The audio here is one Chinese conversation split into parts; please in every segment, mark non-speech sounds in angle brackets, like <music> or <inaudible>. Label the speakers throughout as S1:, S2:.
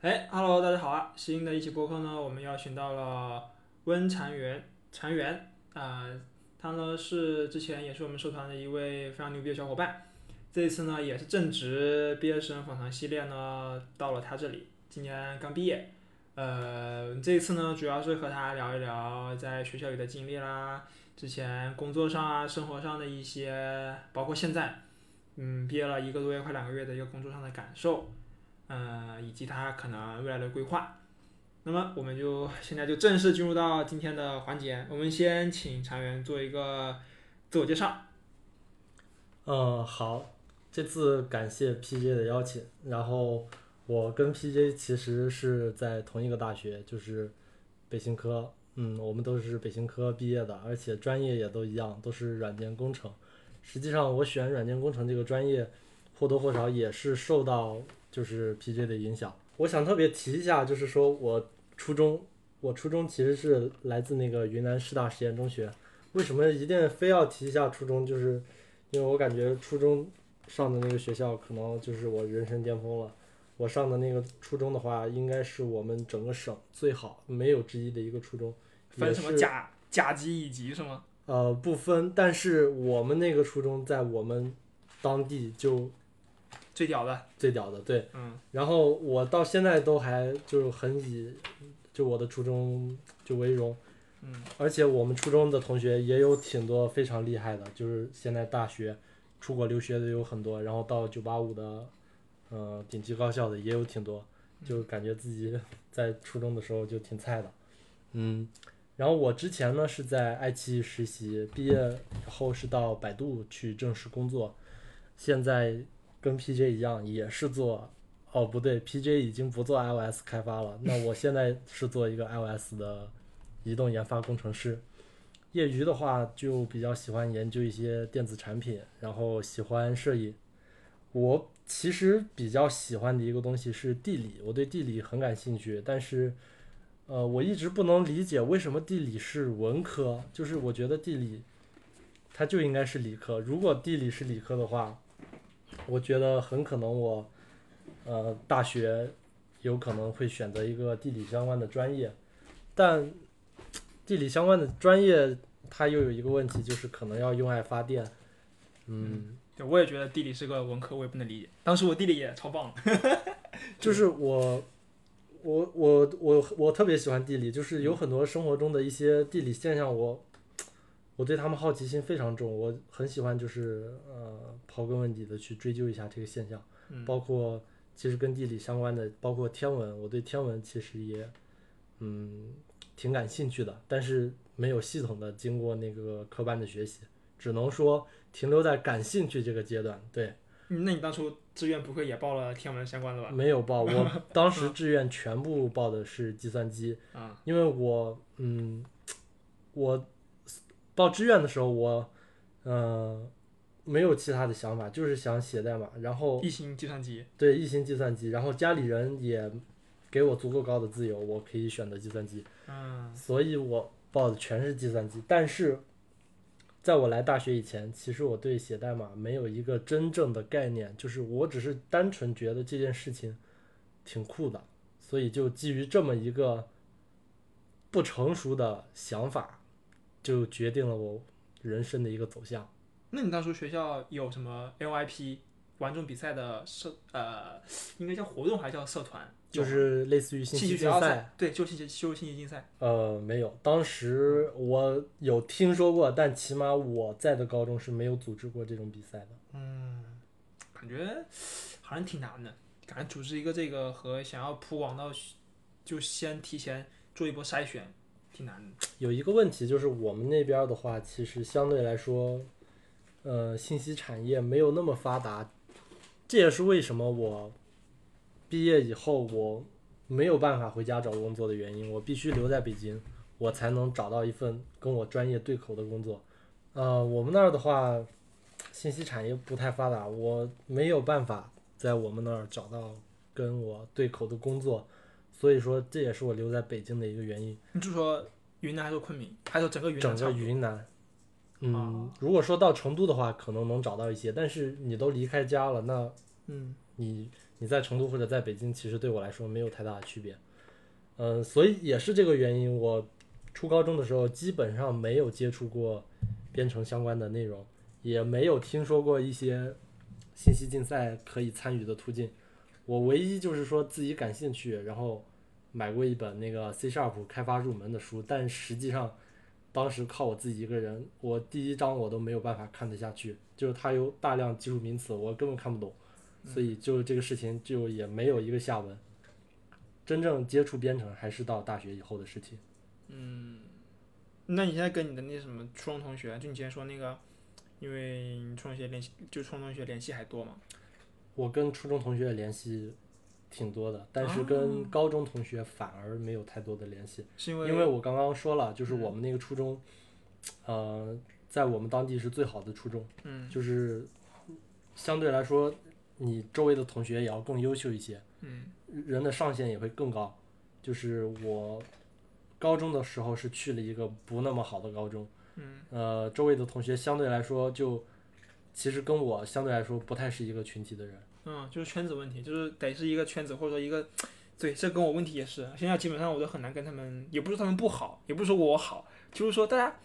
S1: 哎，Hello，大家好啊！新的一期播客呢，我们邀请到了温禅元，禅元啊、他呢是之前也是我们社团的一位非常牛逼的小伙伴。这次呢，也是正值毕业生访谈系列呢，到了他这里，今年刚毕业。呃，这次呢，主要是和他聊一聊在学校里的经历啦，之前工作上啊、生活上的一些，包括现在，嗯，毕业了一个多月，快两个月的一个工作上的感受。呃，以及他可能未来的规划。那么我们就现在就正式进入到今天的环节，我们先请常员做一个自我介绍。
S2: 嗯，好，这次感谢 PJ 的邀请，然后我跟 PJ 其实是在同一个大学，就是北新科，嗯，我们都是北新科毕业的，而且专业也都一样，都是软件工程。实际上，我选软件工程这个专业，或多或少也是受到就是 PJ 的影响。我想特别提一下，就是说我初中，我初中其实是来自那个云南师大实验中学。为什么一定非要提一下初中？就是因为我感觉初中上的那个学校可能就是我人生巅峰了。我上的那个初中的话，应该是我们整个省最好没有之一的一个初中。
S1: 分什么甲甲级、乙级是吗？
S2: 呃，不分，但是我们那个初中在我们当地就
S1: 最屌的，
S2: 最屌的，对。
S1: 嗯，
S2: 然后我到现在都还就很以就我的初中就为荣，
S1: 嗯，
S2: 而且我们初中的同学也有挺多非常厉害的，就是现在大学出国留学的有很多，然后到九八五的，呃，顶级高校的也有挺多，就感觉自己 <laughs> 在初中的时候就挺菜的，嗯。然后我之前呢是在爱奇艺实习，毕业以后是到百度去正式工作，现在跟 PJ 一样也是做，哦不对，PJ 已经不做 iOS 开发了，那我现在是做一个 iOS 的移动研发工程师。业余的话就比较喜欢研究一些电子产品，然后喜欢摄影。我其实比较喜欢的一个东西是地理，我对地理很感兴趣，但是。呃，我一直不能理解为什么地理是文科，就是我觉得地理它就应该是理科。如果地理是理科的话，我觉得很可能我呃大学有可能会选择一个地理相关的专业，但地理相关的专业它又有一个问题，就是可能要用爱发电。嗯，
S1: 对，我也觉得地理是个文科，我也不能理解。当时我地理也超棒，<laughs>
S2: 就是我。我我我我特别喜欢地理，就是有很多生活中的一些地理现象，我我对他们好奇心非常重，我很喜欢就是呃刨根问底的去追究一下这个现象，
S1: 嗯
S2: 包括其实跟地理相关的，包括天文，我对天文其实也嗯挺感兴趣的，但是没有系统的经过那个科班的学习，只能说停留在感兴趣这个阶段，对。
S1: 嗯那你当初志愿不会也报了天文相关的吧？
S2: 没有报，我 <laughs> 当时志愿全部报的是计算机，
S1: 啊，
S2: 因为我嗯，我报志愿的时候我呃没有其他的想法，就是想写代码，然后
S1: 一心计算机，
S2: 对一心计算机，然后家里人也给我足够高的自由，我可以选择计算机，
S1: 嗯
S2: 所以我报的全是计算机，但是。在我来大学以前，其实我对写代码没有一个真正的概念，就是我只是单纯觉得这件事情挺酷的，所以就基于这么一个不成熟的想法，就决定了我人生的一个走向。
S1: 那你当初学校有什么 LIP 玩众比赛的社呃，应该叫活动还是叫社团？
S2: 就是类似于信息竞赛，，
S1: 对，就信息就是信息竞赛。
S2: 呃，没有，当时我有听说过，但起码我在的高中是没有组织过这种比赛的。
S1: 嗯，感觉好像挺难的，感觉组织一个这个和想要铺广到，就先提前做一波筛选，
S2: 有一个问题就是我们那边的话，其实相对来说，呃，信息产业没有那么发达，这也是为什么我毕业以后我没有办法回家找工作的原因。我必须留在北京，我才能找到一份跟我专业对口的工作。呃，我们那儿的话，信息产业不太发达，我没有办法在我们那儿找到跟我对口的工作，所以说这也是我留在北京的一个原因。
S1: 你就说云南还是昆明，还是整个云南
S2: 整个？云南，嗯
S1: 哦，
S2: 如果说到成都的话，可能能找到一些，但是你都离开家了，那
S1: 嗯，
S2: 你你在成都或者在北京，其实对我来说没有太大的区别。嗯，所以也是这个原因，我初高中的时候基本上没有接触过编程相关的内容，也没有听说过一些信息竞赛可以参与的途径。我唯一就是说自己感兴趣，然后买过一本那个 C Sharp 开发入门的书，但实际上当时靠我自己一个人，我第一章我都没有办法看得下去，就是它有大量技术名词，我根本看不懂，所以就这个事情就也没有一个下文。真正接触编程还是到大学以后的事情。
S1: 嗯那你现在跟你的那什么初中同学，就你之前说那个，因为你初中同学联系，就初中同学联系还多嘛？
S2: 我跟初中同学联系挺多的，但是跟高中同学反而没有太多的联系，
S1: 是因为
S2: 因为我刚刚说了，就是我们那个初中，呃，在我们当地是最好的初中，
S1: 嗯
S2: 就是相对来说，你周围的同学也要更优秀一些，
S1: 嗯
S2: 人的上限也会更高。就是我高中的时候是去了一个不那么好的高中，
S1: 嗯
S2: 呃，周围的同学相对来说就其实跟我相对来说不太是一个群体的人。
S1: 嗯，就是圈子问题，就是得是一个圈子或者说一个，对，这跟我问题也是，现在基本上我都很难跟他们，也不是他们不好，也不是说我好，就是说大家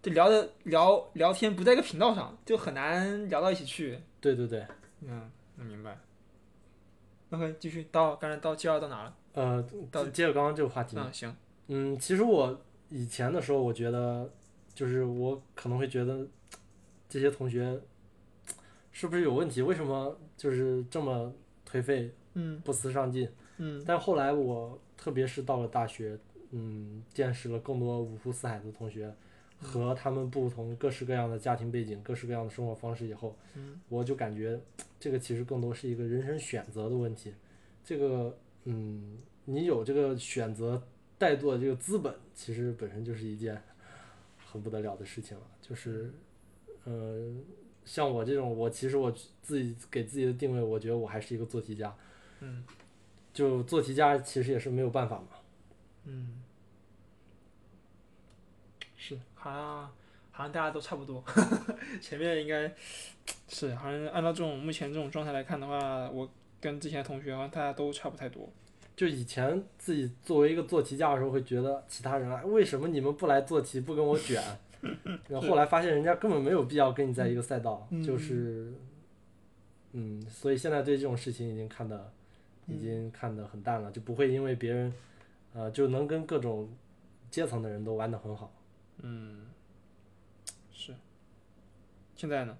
S1: 就聊的聊聊天不在一个频道上，就很难聊到一起去。
S2: 对对对，
S1: 嗯，能明白。OK，继续到刚才到介绍到哪了？
S2: 呃，
S1: 到
S2: 接着刚刚这个话题，
S1: 嗯，行，
S2: 嗯，其实我以前的时候，我觉得就是我可能会觉得这些同学是不是有问题？为什么就是这么颓废、
S1: 嗯
S2: 不思上进？
S1: 嗯
S2: 但后来我特别是到了大学，嗯，见识了更多五湖四海的同学和他们不同各式各样的家庭背景、各式各样的生活方式以后，
S1: 嗯
S2: 我就感觉这个其实更多是一个人生选择的问题。这个，嗯，你有这个选择怠惰这个资本，其实本身就是一件很不得了的事情了。就是，呃，像我这种，我其实我自己给自己的定位，我觉得我还是一个做题家。
S1: 嗯
S2: 就做题家其实也是没有办法嘛。
S1: 嗯，是，好像好像大家都差不多，<laughs> 前面应该是好像按照这种目前这种状态来看的话，我跟之前的同学好像大家都差不太多。
S2: 就以前自己作为一个做题家的时候，会觉得其他人啊，为什么你们不来做题，不跟我卷？<laughs> 然后后来发现人家根本没有必要跟你在一个赛道，
S1: 嗯
S2: 就是，嗯，所以现在对这种事情已经看的，已
S1: 嗯
S2: 经看得很淡了，就不会因为别人，呃，就能跟各种阶层的人都玩的很好。
S1: 嗯，是。现在呢？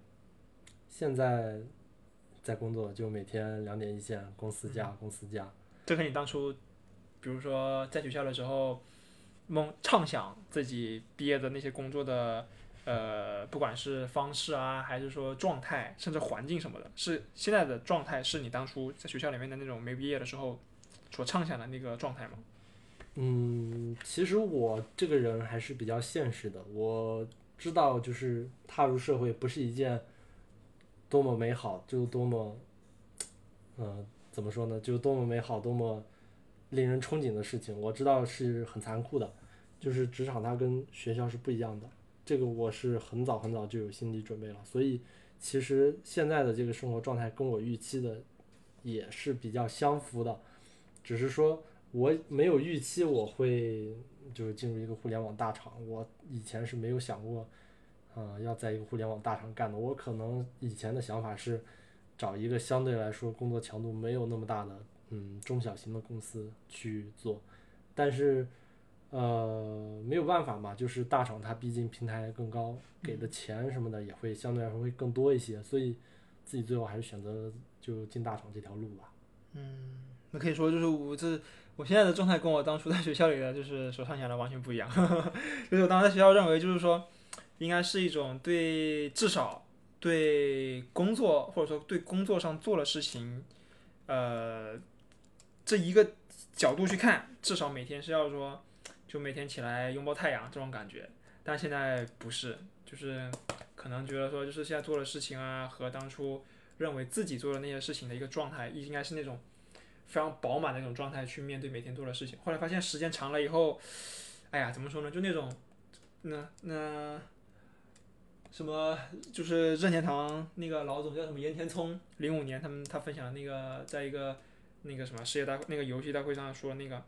S2: 现在在工作，就每天两点一线，公司加公司加。
S1: 这和你当初，比如说在学校的时候，梦畅想自己毕业的那些工作的，呃，不管是方式啊，还是说状态，甚至环境什么的，是现在的状态，是你当初在学校里面的那种没毕业的时候所畅想的那个状态吗？
S2: 嗯，其实我这个人还是比较现实的。我知道，就是踏入社会不是一件多么美好，就多么，呃，怎么说呢？就多么美好，多么令人憧憬的事情。我知道是很残酷的，就是职场它跟学校是不一样的。这个我是很早很早就有心理准备了。所以，其实现在的这个生活状态跟我预期的也是比较相符的，只是说。我没有预期我会就是进入一个互联网大厂，我以前是没有想过，啊、要在一个互联网大厂干的。我可能以前的想法是找一个相对来说工作强度没有那么大的，嗯，中小型的公司去做，但是，呃，没有办法嘛，就是大厂它毕竟平台更高，给的钱什么的也会相对来说会更多一些，所以自己最后还是选择就进大厂这条路吧。
S1: 嗯那可以说就是我这我现在的状态跟我当初在学校里的就是所畅想的完全不一样，<laughs> 就是我当时在学校认为就是说，应该是一种对至少对工作或者说对工作上做的事情，呃，这一个角度去看，至少每天是要说就每天起来拥抱太阳这种感觉，但现在不是，就是可能觉得说就是现在做的事情啊和当初认为自己做的那些事情的一个状态，应该是那种。非常饱满的那种状态去面对每天做的事情。后来发现时间长了以后，哎呀，怎么说呢？就那种，那那什么就是任天堂那个老总叫什么岩田聪，零五年他们他分享那个在一个那个什么世界大那个游戏大会上说那个，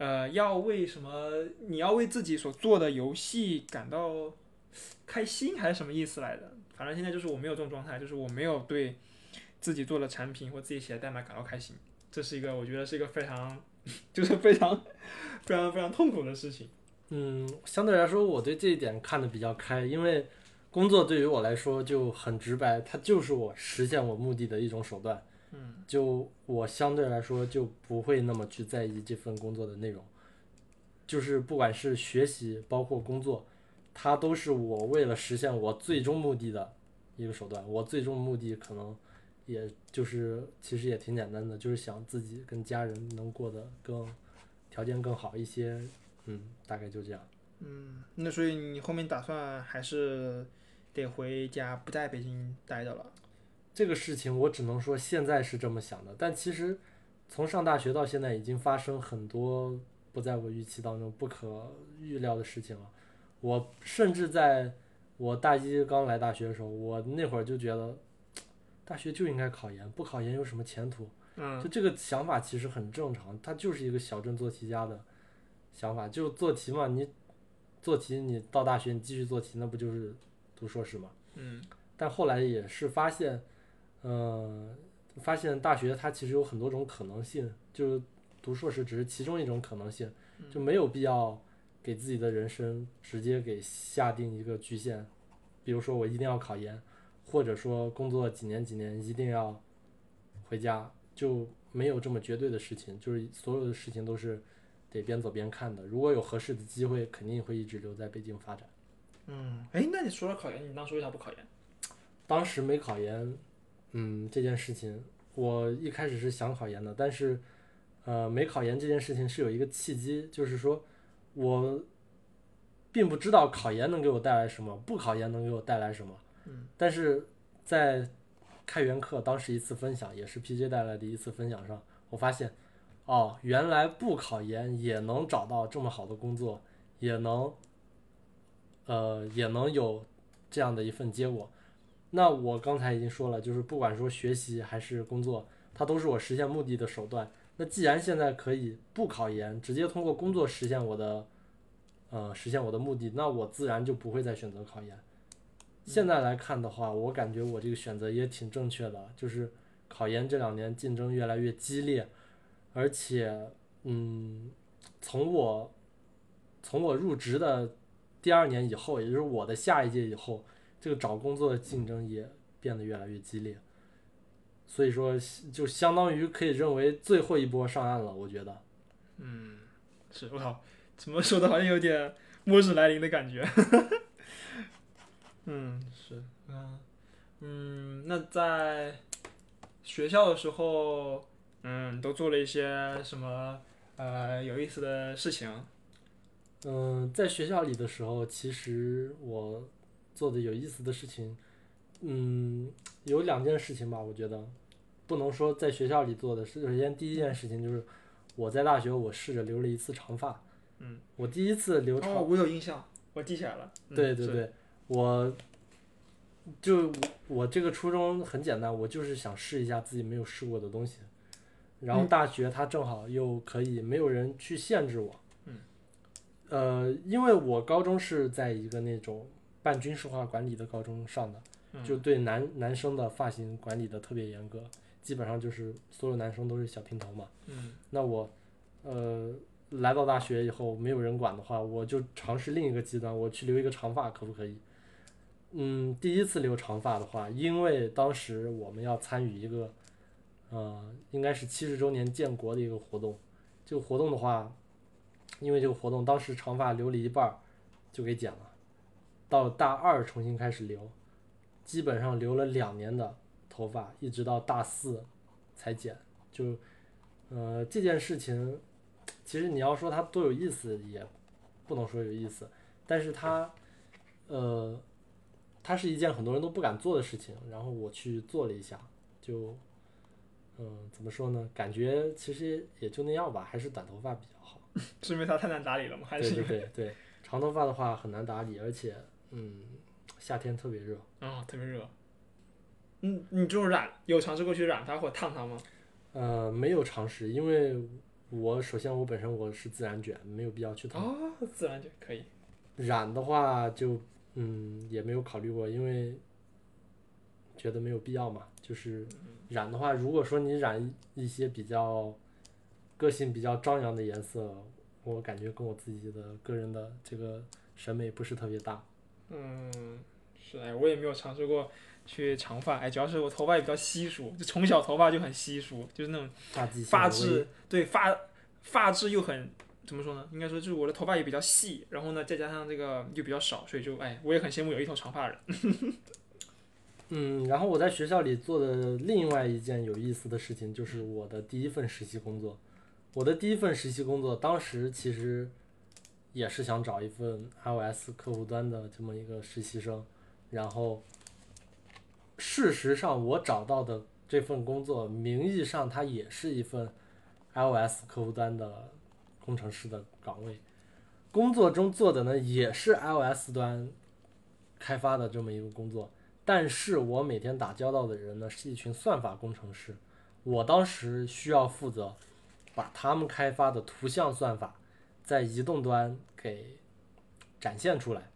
S1: 呃，要为什么你要为自己所做的游戏感到开心还是什么意思来着？反正现在就是我没有这种状态，就是我没有对自己做的产品或自己写的代码感到开心，这是一个我觉得是一个非常就是非常非常非常痛苦的事情。
S2: 嗯，相对来说，我对这一点看得比较开，因为工作对于我来说就很直白，它就是我实现我目的的一种手段。
S1: 嗯，
S2: 就我相对来说就不会那么去在意这份工作的内容，就是不管是学习，包括工作，它都是我为了实现我最终目的的一个手段。我最终目的可能也就是其实也挺简单的，就是想自己跟家人能过得更条件更好一些。嗯，大概就这样。
S1: 嗯，那所以你后面打算还是得回家，不在北京待着了？
S2: 这个事情我只能说现在是这么想的，但其实从上大学到现在已经发生很多不在我预期当中、不可预料的事情了。我甚至在我大一刚来大学的时候，我那会儿就觉得大学就应该考研，不考研有什么前途？
S1: 嗯
S2: 就这个想法其实很正常，它就是一个小镇做题家的想法，就做题嘛，你做题你到大学你继续做题，那不就是读硕士吗？
S1: 嗯
S2: 但后来也是发现，呃，发现大学它其实有很多种可能性，就是读硕士只是其中一种可能性，就没有必要给自己的人生直接给下定一个局限，比如说我一定要考研，或者说工作几年几年一定要回家，就没有这么绝对的事情，就是所有的事情都是得边走边看的。如果有合适的机会，肯定会一直留在北京发展。
S1: 嗯，哎，那你说到考研，你当时为啥不考研？
S2: 当时没考研，嗯，这件事情我一开始是想考研的，但是，呃，没考研这件事情是有一个契机，就是说我并不知道考研能给我带来什么，不考研能给我带来什么。
S1: 嗯，
S2: 但是在开源课当时一次分享，也是 PJ 带来的一次分享上，我发现，哦，原来不考研也能找到这么好的工作，也能，呃，也能有这样的一份结果。那我刚才已经说了，就是不管说学习还是工作，它都是我实现目的的手段。那既然现在可以不考研，直接通过工作实现我的，呃，实现我的目的，那我自然就不会再选择考研。现在来看的话，我感觉我这个选择也挺正确的，就是考研这两年竞争越来越激烈，而且，嗯，从我从我入职的第二年以后，也就是我的下一届以后，这个找工作的竞争也变得越来越激烈，所以说就相当于可以认为最后一波上岸了，我觉得。
S1: 嗯，是我靠，怎么说的好像有点末日来临的感觉。<laughs> 嗯，是，嗯嗯，那在学校的时候，嗯，都做了一些什么呃有意思的事情？
S2: 嗯，在学校里的时候，其实我做的有意思的事情，嗯，有两件事情吧，我觉得不能说在学校里做的。首先，第一件事情就是我在大学我试着留了一次长发，
S1: 嗯，
S2: 我第一次留长
S1: 哦，我有印象，我记起来了。嗯
S2: 对对对，我就我我这个初衷很简单，我就是想试一下自己没有试过的东西。然后
S1: 嗯
S2: 大学它正好又可以没有人去限制我。
S1: 嗯。
S2: 呃，因为我高中是在一个那种半军事化管理的高中上的，
S1: 嗯
S2: 就对男男生的发型管理的特别严格，基本上就是所有男生都是小平头嘛。
S1: 嗯
S2: 那我，呃，来到大学以后，没有人管的话，我就尝试另一个极端，我去留一个长发，可不可以？嗯，第一次留长发的话，因为当时我们要参与一个，呃，应该是七十周年建国的一个活动。这个活动的话，因为这个活动当时长发留了一半儿，就给剪了，到大二重新开始留，基本上留了两年的头发，一直到大四才剪，就。呃，这件事情，其实你要说它多有意思，也不能说有意思，但是它，呃，它是一件很多人都不敢做的事情，然后我去做了一下，就，嗯、怎么说呢？感觉其实也就那样吧，还是短头发比较好。<laughs>
S1: 是因为它太难打理了吗？还是
S2: 对对 <laughs> 对，长头发的话很难打理，而且，嗯，夏天特别热。
S1: 啊、特别热。嗯，你这种染有尝试过去染它或者烫它吗？
S2: 呃，没有尝试，因为我首先我本身我是自然卷，没有必要去烫。
S1: 哦，自然卷可以。
S2: 染的话就嗯也没有考虑过，因为觉得没有必要嘛。就是染的话，如果说你染一些比较个性比较张扬的颜色，我感觉跟我自己的个人的这个审美不是特别搭。
S1: 嗯，是哎，我也没有尝试过去长发，哎，主要是我头发也比较稀疏，就从小头发就很稀疏，就是那种
S2: 发际线
S1: 发质对发发质又很怎么说呢？应该说就是我的头发也比较细，然后呢再加上这个又比较少，所以就哎，我也很羡慕有一头长发的人。<laughs>
S2: 嗯，然后我在学校里做的另外一件有意思的事情，就是我的第一份实习工作。我的第一份实习工作，当时其实也是想找一份 iOS 客户端的这么一个实习生，然后事实上我找到的这份工作，名义上它也是一份 iOS 客户端的工程师的岗位，工作中做的呢也是 iOS 端开发的这么一个工作。但是我每天打交道的人呢，是一群算法工程师。我当时需要负责把他们开发的图像算法在移动端给展现出来，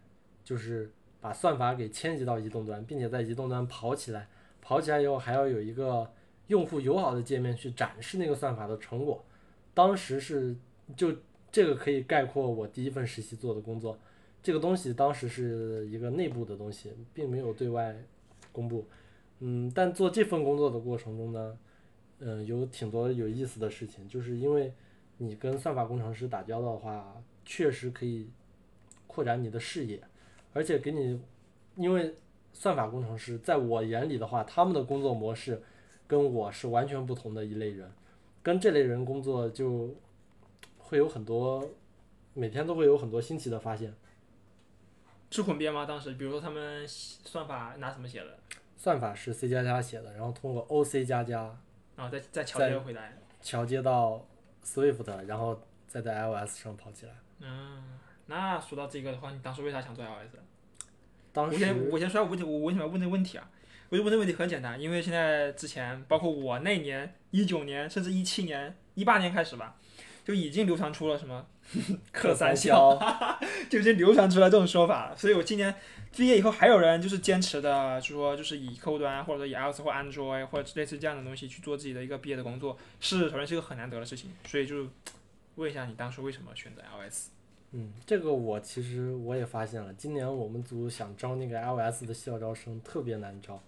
S2: 就是把算法给迁移到移动端，并且在移动端跑起来。跑起来以后还要有一个用户友好的界面去展示那个算法的成果。当时是就这个可以概括我第一份实习做的工作。这个东西当时是一个内部的东西，并没有对外公布。嗯，但做这份工作的过程中呢，嗯，有挺多有意思的事情，就是因为你跟算法工程师打交道的话，确实可以扩展你的视野，而且给你，因为算法工程师在我眼里的话，他们的工作模式跟我是完全不同的一类人，跟这类人工作就会有很多，每天都会有很多新奇的发现。
S1: 是混编吗？当时比如说他们算法拿什么写的，
S2: 算法是 C 加加写的，然后通过 OC 加加
S1: 然后再再桥接回来。
S2: 桥接到 Swift，然后再在 iOS 上跑起来。
S1: 嗯，那说到这个的话，你当时为啥想做 iOS？
S2: 当时
S1: 我先我先说下问题，我为什么要问这个问题啊？我就问这个问题很简单，因为现在之前包括我那年一九年，甚至一七年、一八年开始吧，就已经流传出了什么 <laughs> 克三
S2: 消，<laughs>
S1: 就已经流传出来这种说法了。所以我今年毕业以后，还有人就是坚持的，就说就是以客户端或者说以 iOS 或 Android 或者类似这样的东西去做自己的一个毕业的工作，是首先是一个很难得的事情。所以就问一下你当初为什么选择 iOS？
S2: 嗯，这个我其实我也发现了，今年我们组想招那个 iOS 的校招生特别难招，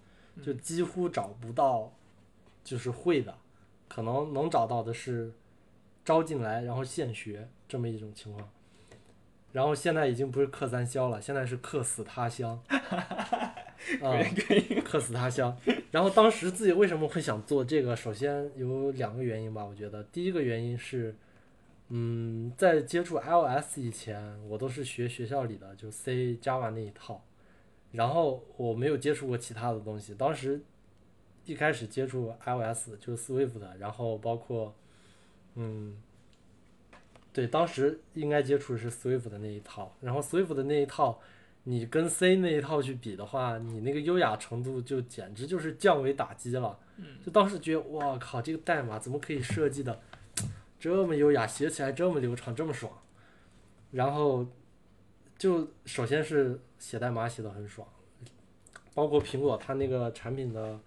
S2: 就几乎找不到，就是会的，可能能找到的是招进来然后现学这么一种情况。然后现在已经不是客三消了，现在是客死他乡，<laughs> 啊、客死他乡。然后当时自己为什么会想做这个？首先有两个原因吧，我觉得第一个原因是。嗯，在接触 iOS 以前，我都是学学校里的，就 C、Java 那一套，然后我没有接触过其他的东西。当时一开始接触 iOS 就是 Swift，然后包括，嗯，对，当时应该接触的是 Swift 的那一套，然后 Swift 的那一套，你跟 C 那一套去比的话，你那个优雅程度就简直就是降维打击了。就当时觉得，哇靠，这个代码怎么可以设计的？这么优雅，写起来这么流畅，这么爽。然后就首先是写代码写的很爽，包括苹果它那个产品的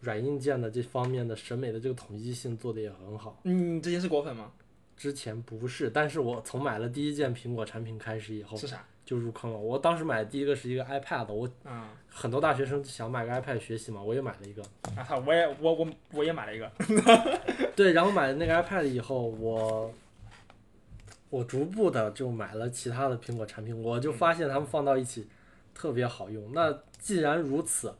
S2: 软硬件的这方面的审美的这个统一性做的也很好。
S1: 嗯之前是果粉吗？
S2: 之前不是，但是我从买了第一件苹果产品开始以后
S1: 是啥？
S2: 就入坑了。我当时买的第一个是一个 iPad，我
S1: 啊
S2: 很多大学生想买个 iPad 学习嘛，我也买了一个。
S1: 啊操！我也我我我也买了一个。<laughs>
S2: 对，然后买了那个 iPad 以后，我我逐步的就买了其他的苹果产品，我就发现它们放到一起特别好用。那既然如此，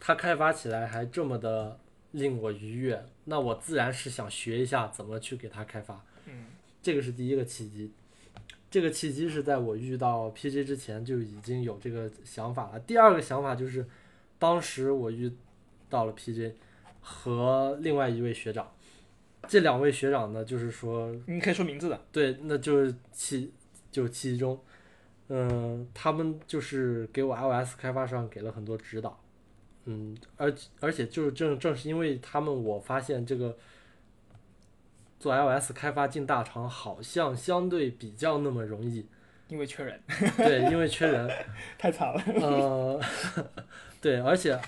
S2: 它开发起来还这么的令我愉悦，那我自然是想学一下怎么去给它开发。
S1: 嗯
S2: 这个是第一个契机。这个契机是在我遇到 PJ 之前就已经有这个想法了。第二个想法就是，当时我遇到了 PJ 和另外一位学长，这两位学长呢，就是说
S1: 你可以说名字的。
S2: 对，那就是其就是其中，嗯，他们就是给我 iOS 开发上给了很多指导，嗯，而而且就是正正是因为他们，我发现这个做 iOS 开发进大厂好像相对比较那么容易，
S1: 因为缺人，
S2: 对，因为缺人，<laughs>
S1: 太惨了。
S2: 呃，<laughs> 对，而且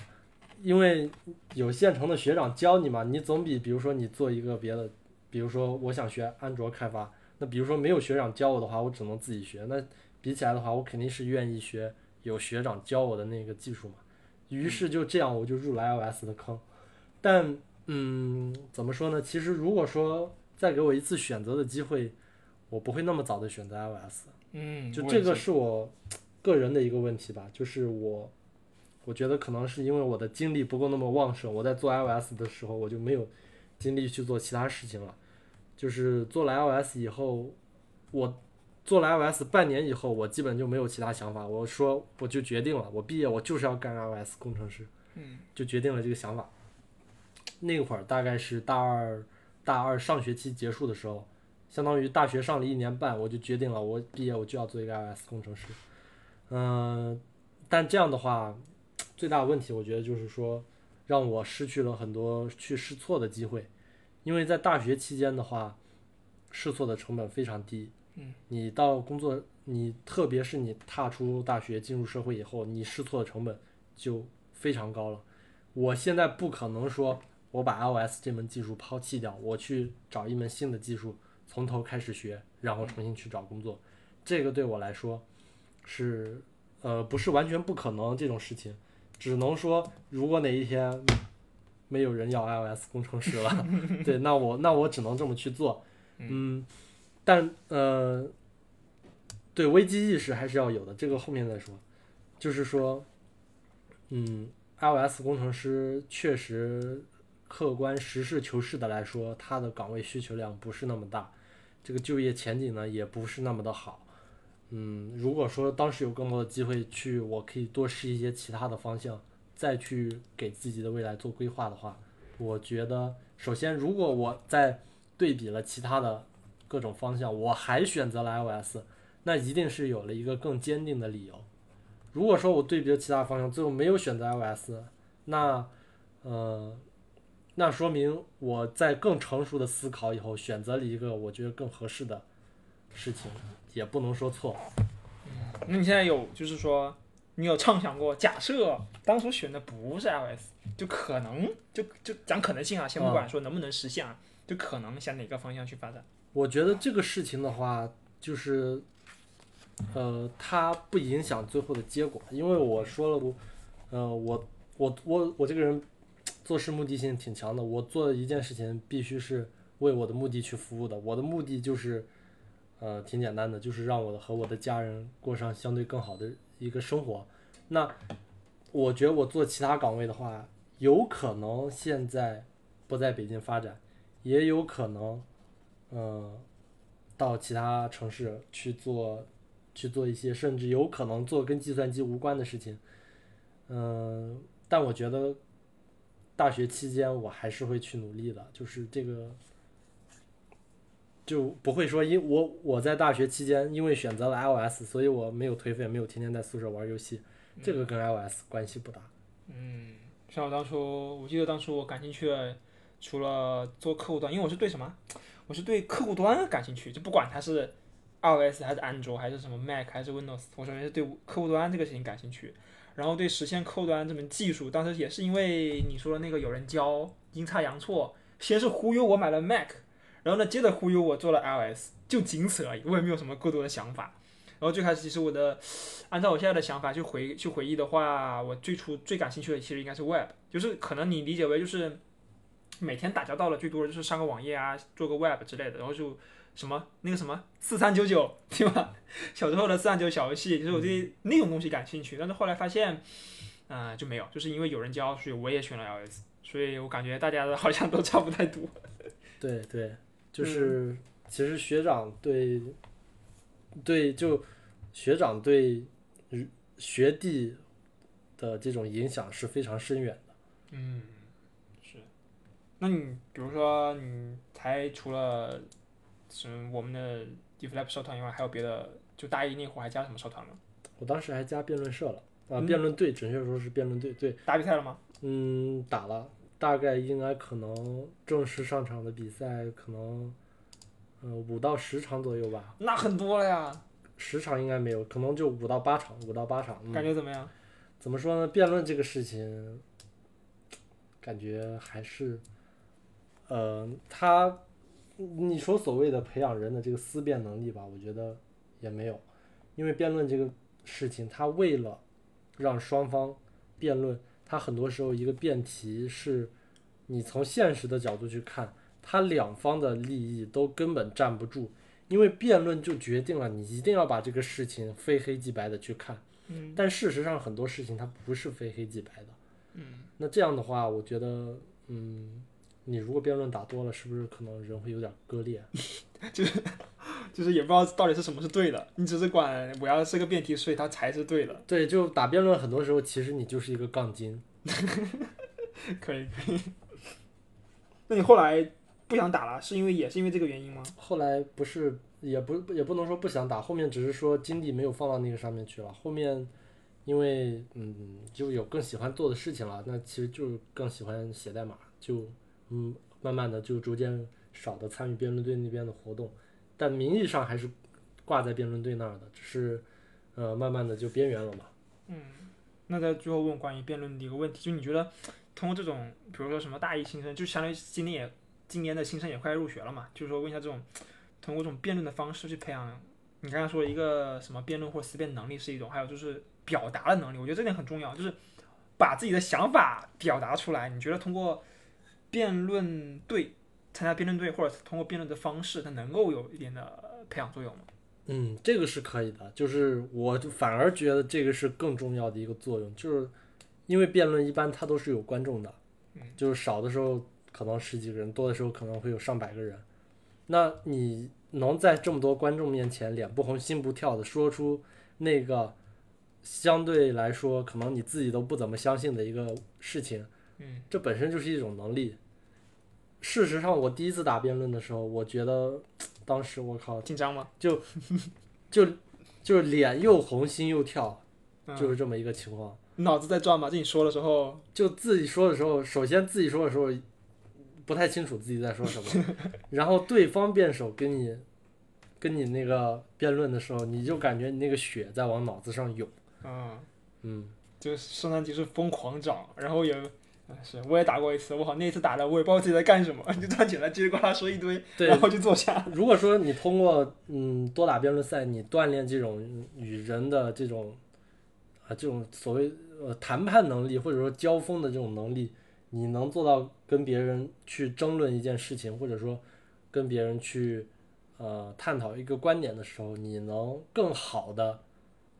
S2: 因为有现成的学长教你嘛，你总比比如说你做一个别的，比如说我想学安卓开发，那比如说没有学长教我的话，我只能自己学，那比起来的话，我肯定是愿意学有学长教我的那个技术嘛。于是就这样，我就入了 iOS 的坑。但嗯，怎么说呢？其实如果说再给我一次选择的机会，我不会那么早的选择 iOS。
S1: 嗯，
S2: 就这个
S1: 是
S2: 是我个人的一个问题吧，就是我，我觉得可能是因为我的精力不够那么旺盛，我在做 iOS 的时候我就没有精力去做其他事情了。就是做了 iOS 以后，我做了 iOS 半年以后，我基本就没有其他想法。我说我就决定了，我毕业我就是要干 iOS 工程师，
S1: 嗯
S2: 就决定了这个想法。那会儿大概是大二大二上学期结束的时候，相当于大学上了一年半，我就决定了，我毕业我就要做一个 iOS 工程师。嗯、但这样的话，最大的问题我觉得就是说，让我失去了很多去试错的机会，因为在大学期间的话，试错的成本非常低。
S1: 嗯，
S2: 你到工作，你特别是你踏出大学进入社会以后，你试错的成本就非常高了。我现在不可能说我把 iOS 这门技术抛弃掉，我去找一门新的技术，从头开始学，然后重新去找工作。这个对我来说是呃不是完全不可能这种事情，只能说如果哪一天没有人要 iOS 工程师了，<laughs> 对，那我那我只能这么去做。嗯，但呃，对危机意识还是要有的，这个后面再说。就是说，嗯，iOS 工程师确实客观实事求是的来说，他的岗位需求量不是那么大，这个就业前景呢也不是那么的好。嗯，如果说当时有更多的机会去，我可以多试一些其他的方向，再去给自己的未来做规划的话，我觉得首先，如果我在对比了其他的各种方向，我还选择了 iOS，那一定是有了一个更坚定的理由。如果说我对比了其他方向，最后没有选择 iOS，那呃，那说明我在更成熟的思考以后，选择了一个我觉得更合适的事情，也不能说错。
S1: 那你现在有就是说，你有畅想过，假设当初选的不是 iOS，就可能就就讲可能性啊，先不管说能不能实现啊，就可能向哪个方向去发展？
S2: 我觉得这个事情的话，就是，呃，它不影响最后的结果，因为我说了，我，呃，我我我我这个人做事目的性挺强的，我做一件事情必须是为我的目的去服务的，我的目的就是，呃，挺简单的，就是让我的和我的家人过上相对更好的一个生活。那我觉得我做其他岗位的话，有可能现在不在北京发展，也有可能。嗯，到其他城市去做，去做一些，甚至有可能做跟计算机无关的事情。嗯，但我觉得大学期间我还是会去努力的，就是这个就不会说因我我在大学期间因为选择了 iOS，所以我没有颓废，没有天天在宿舍玩游戏，这个跟 iOS 关系不大。
S1: 嗯，像我当初，我记得当初我感兴趣的，除了做客户端，因为我是对什么？我是对客户端感兴趣，就不管它是 iOS 还是安卓还是什么 Mac 还是 Windows，我首先是对客户端这个事情感兴趣，然后对实现客户端这门技术，当时也是因为你说的那个有人教，阴差阳错，先是忽悠我买了 Mac，然后呢接着忽悠我做了 iOS，就仅此而已，我也没有什么过多的想法。然后最开始其实我的，按照我现在的想法去回去回忆的话，我最初最感兴趣的其实应该是 Web，就是可能你理解为就是每天打交道的最多的就是上个网页啊，做个 Web 之类的，然后就什么那个什么四三九九 <laughs> 对吧？小时候的四三九小游戏，就是我对那种东西感兴趣，但是后来发现，呃就没有，就是因为有人教，所以我也选了 iOS，所以我感觉大家的好像都差不太多。<laughs>
S2: 对对，就是、其实学长对对就学长对学弟的这种影响是非常深远的。
S1: 嗯，是。那你比如说，你才除了是我们的 DeFlap 社团以外，还有别的就大一那会儿还加什么社团吗？
S2: 我当时还加辩论社了啊，
S1: 嗯
S2: 辩论队，准确说是辩论队，对，
S1: 打比赛了吗？
S2: 嗯，打了，大概应该可能正式上场的比赛可能，呃，五到十场左右吧，
S1: 那很多了呀，
S2: 十场应该没有，可能就五到八场，五到八场。嗯、
S1: 感觉怎么样？
S2: 怎么说呢？辩论这个事情，感觉还是，呃，他，你说所谓的培养人的这个思辨能力吧，我觉得也没有，因为辩论这个事情，他为了让双方辩论，他很多时候一个辩题是，你从现实的角度去看，他两方的利益都根本站不住，因为辩论就决定了你一定要把这个事情非黑即白的去看。
S1: 嗯
S2: 但事实上很多事情它不是非黑即白的。
S1: 嗯，
S2: 那这样的话，我觉得，嗯，你如果辩论打多了，是不是可能人会有点割裂？<laughs>
S1: 就是就是也不知道到底是什么是对的，你只是管我要是个辩题，所以它才是对的。
S2: 对，就打辩论，很多时候其实你就是一个杠精。<laughs>
S1: 可以可以。那你后来不想打了，是因为也是因为这个原因吗？
S2: 后来不是，也不也不能说不想打，后面只是说精力没有放到那个上面去了。后面因为嗯，就有更喜欢做的事情了，那其实就更喜欢写代码，就嗯，慢慢的就逐渐少的参与辩论队那边的活动，但名义上还是挂在辩论队那儿的，只是呃，慢慢的就边缘了嘛。
S1: 嗯那在最后问关于辩论的一个问题，就你觉得通过这种，比如说什么大一新生，就相当于今年也今年的新生也快入学了嘛，就是说问一下这种通过这种辩论的方式去培养，你刚才说一个什么辩论或思辨能力是一种，还有就是表达的能力，我觉得这点很重要，就是把自己的想法表达出来。你觉得通过辩论队参加辩论队，或者通过辩论的方式，它能够有一点的培养作用吗？
S2: 嗯，这个是可以的，就是我就反而觉得这个是更重要的一个作用，就是因为辩论一般它都是有观众的，就是少的时候可能十几个人，多的时候可能会有上百个人，那你能在这么多观众面前脸不红心不跳的说出那个相对来说可能你自己都不怎么相信的一个事情，
S1: 嗯，
S2: 这本身就是一种能力。事实上，我第一次打辩论的时候，我觉得当时我靠，
S1: 紧张吗？
S2: 就就是脸又红心又跳，
S1: 嗯
S2: 就是这么一个情况。
S1: 脑子在转吗？就你说的时候，
S2: 就自己说的时候，首先自己说的时候不太清楚自己在说什么，<laughs> 然后对方辩手跟你跟你那个辩论的时候，你就感觉你那个血在往脑子上涌。
S1: 嗯，
S2: 嗯，
S1: 就是升三级是疯狂涨，然后也。啊是，我也打过一次，我好那一次打的我也不知道自己在干什么，<laughs> 就站起来叽里呱啦说一堆，
S2: 对
S1: 然后就坐下。
S2: 如果说你通过嗯多打辩论赛，你锻炼这种与人的这种啊这种所谓呃谈判能力或者说交锋的这种能力，你能做到跟别人去争论一件事情，或者说跟别人去呃探讨一个观点的时候，你能更好的、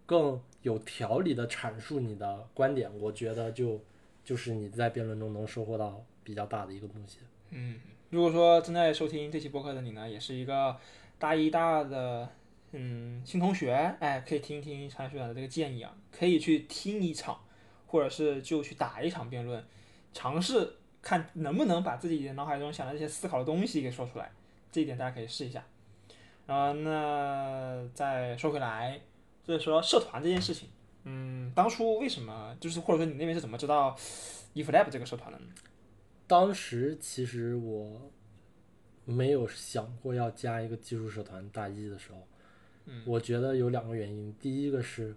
S2: 更有条理的阐述你的观点，我觉得就就是你在辩论中能收获到比较大的一个东西。
S1: 嗯，如果说正在收听这期播客的你呢，也是一个大一、大二的嗯新同学，哎，可以听一听常学长的这个建议啊，可以去听一场，或者是就去打一场辩论，尝试看能不能把自己脑海中想的这些思考的东西给说出来，这一点大家可以试一下。啊、那再说回来，就是说社团这件事情，嗯，当初为什么就是或者说你那边是怎么知道 EFLab 这个社团的呢？
S2: 当时其实我没有想过要加一个技术社团，大一的时候，
S1: 嗯
S2: 我觉得有两个原因。第一个是，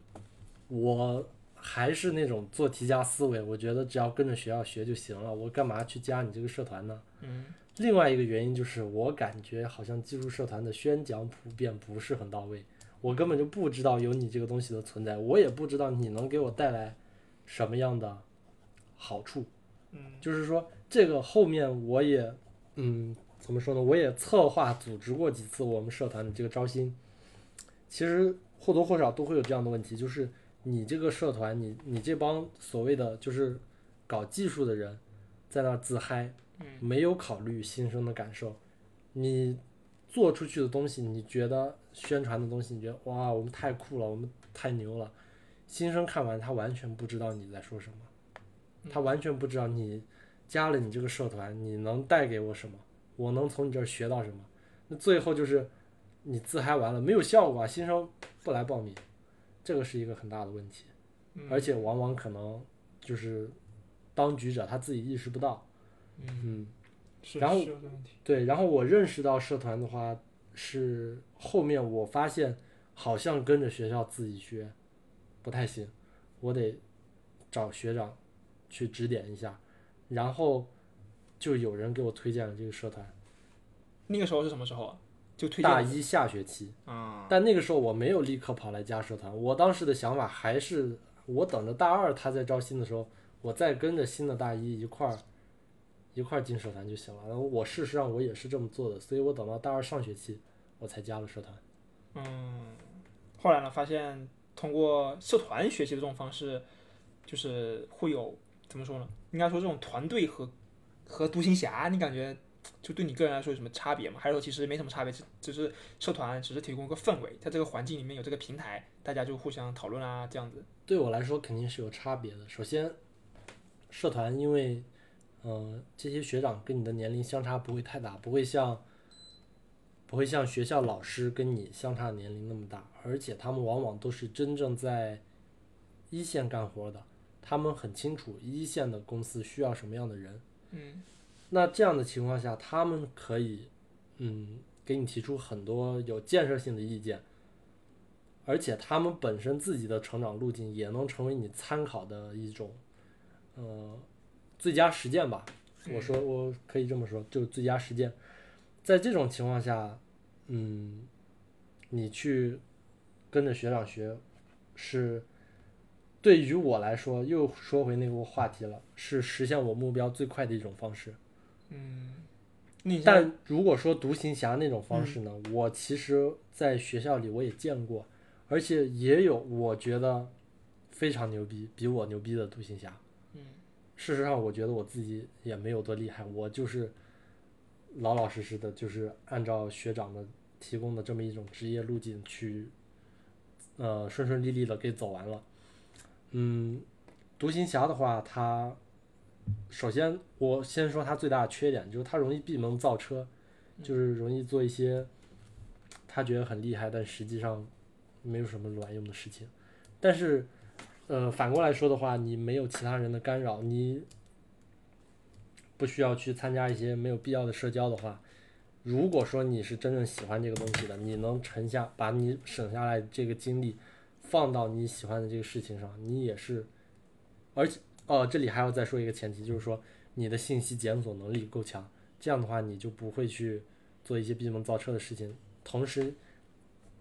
S2: 我还是那种做题家思维，我觉得只要跟着学校学就行了，我干嘛去加你这个社团呢？
S1: 嗯
S2: 另外一个原因就是，我感觉好像技术社团的宣讲普遍不是很到位，我根本就不知道有你这个东西的存在，我也不知道你能给我带来什么样的好处。
S1: 嗯
S2: 就是说，这个后面我也，嗯，怎么说呢？我也策划组织过几次我们社团的这个招新，其实或多或少都会有这样的问题，就是你这个社团，你你这帮所谓的就是搞技术的人，在那儿自嗨，没有考虑新生的感受，你做出去的东西，你觉得宣传的东西，你觉得哇，我们太酷了，我们太牛了，新生看完他完全不知道你在说什么。他完全不知道你加了你这个社团，你能带给我什么，我能从你这儿学到什么。那最后就是你自嗨完了没有效果啊，新生不来报名，这个是一个很大的问题，
S1: 嗯
S2: 而且往往可能就是当局者他自己意识不到，嗯，
S1: 是
S2: 然后。对，然后我认识到社团的话，是后面我发现好像跟着学校自己学不太行，我得找学长去指点一下，然后就有人给我推荐了这个社团，
S1: 那个时候是什么时候啊？就推荐
S2: 大一下学期，
S1: 啊，
S2: 但那个时候我没有立刻跑来加社团，我当时的想法还是我等着大二他在招新的时候，我再跟着新的大一一块儿一块儿进社团就行了。然后我事实上我也是这么做的，所以我等到大二上学期我才加了社团。
S1: 嗯，后来呢，发现通过社团学习的这种方式，就是会有怎么说呢？应该说这种团队和和独行侠，你感觉就对你个人来说有什么差别吗？还是说其实没什么差别，只只是社团只是提供一个氛围，在这个环境里面有这个平台，大家就互相讨论啊，这样子。
S2: 对我来说肯定是有差别的。首先，社团因为，呃，这些学长跟你的年龄相差不会太大，不会像，不会像学校老师跟你相差年龄那么大，而且他们往往都是真正在一线干活的，他们很清楚一线的公司需要什么样的人。
S1: 嗯
S2: 那这样的情况下，他们可以，嗯，给你提出很多有建设性的意见，而且他们本身自己的成长路径也能成为你参考的一种，呃，最佳实践吧。我说我可以这么说，就是最佳实践。在这种情况下，嗯，你去跟着学长学，是对于我来说，又说回那个话题了，是实现我目标最快的一种方式。
S1: 嗯，你
S2: 但如果说独行侠那种方式呢，我其实在学校里我也见过，而且也有我觉得非常牛逼，比我牛逼的独行侠。
S1: 嗯，
S2: 事实上我觉得我自己也没有多厉害，我就是老老实实的，就是按照学长的提供的这么一种职业路径去，呃，顺顺利利的给走完了。嗯，独行侠的话，他首先我先说他最大的缺点，就是他容易闭门造车，就是容易做一些他觉得很厉害，但实际上没有什么卵用的事情。但是，呃，反过来说的话，你没有其他人的干扰，你不需要去参加一些没有必要的社交的话，如果说你是真正喜欢这个东西的，你能沉下把你省下来这个精力放到你喜欢的这个事情上，你也是，而且哦，这里还要再说一个前提，就是说你的信息检索能力够强，这样的话你就不会去做一些闭门造车的事情。同时，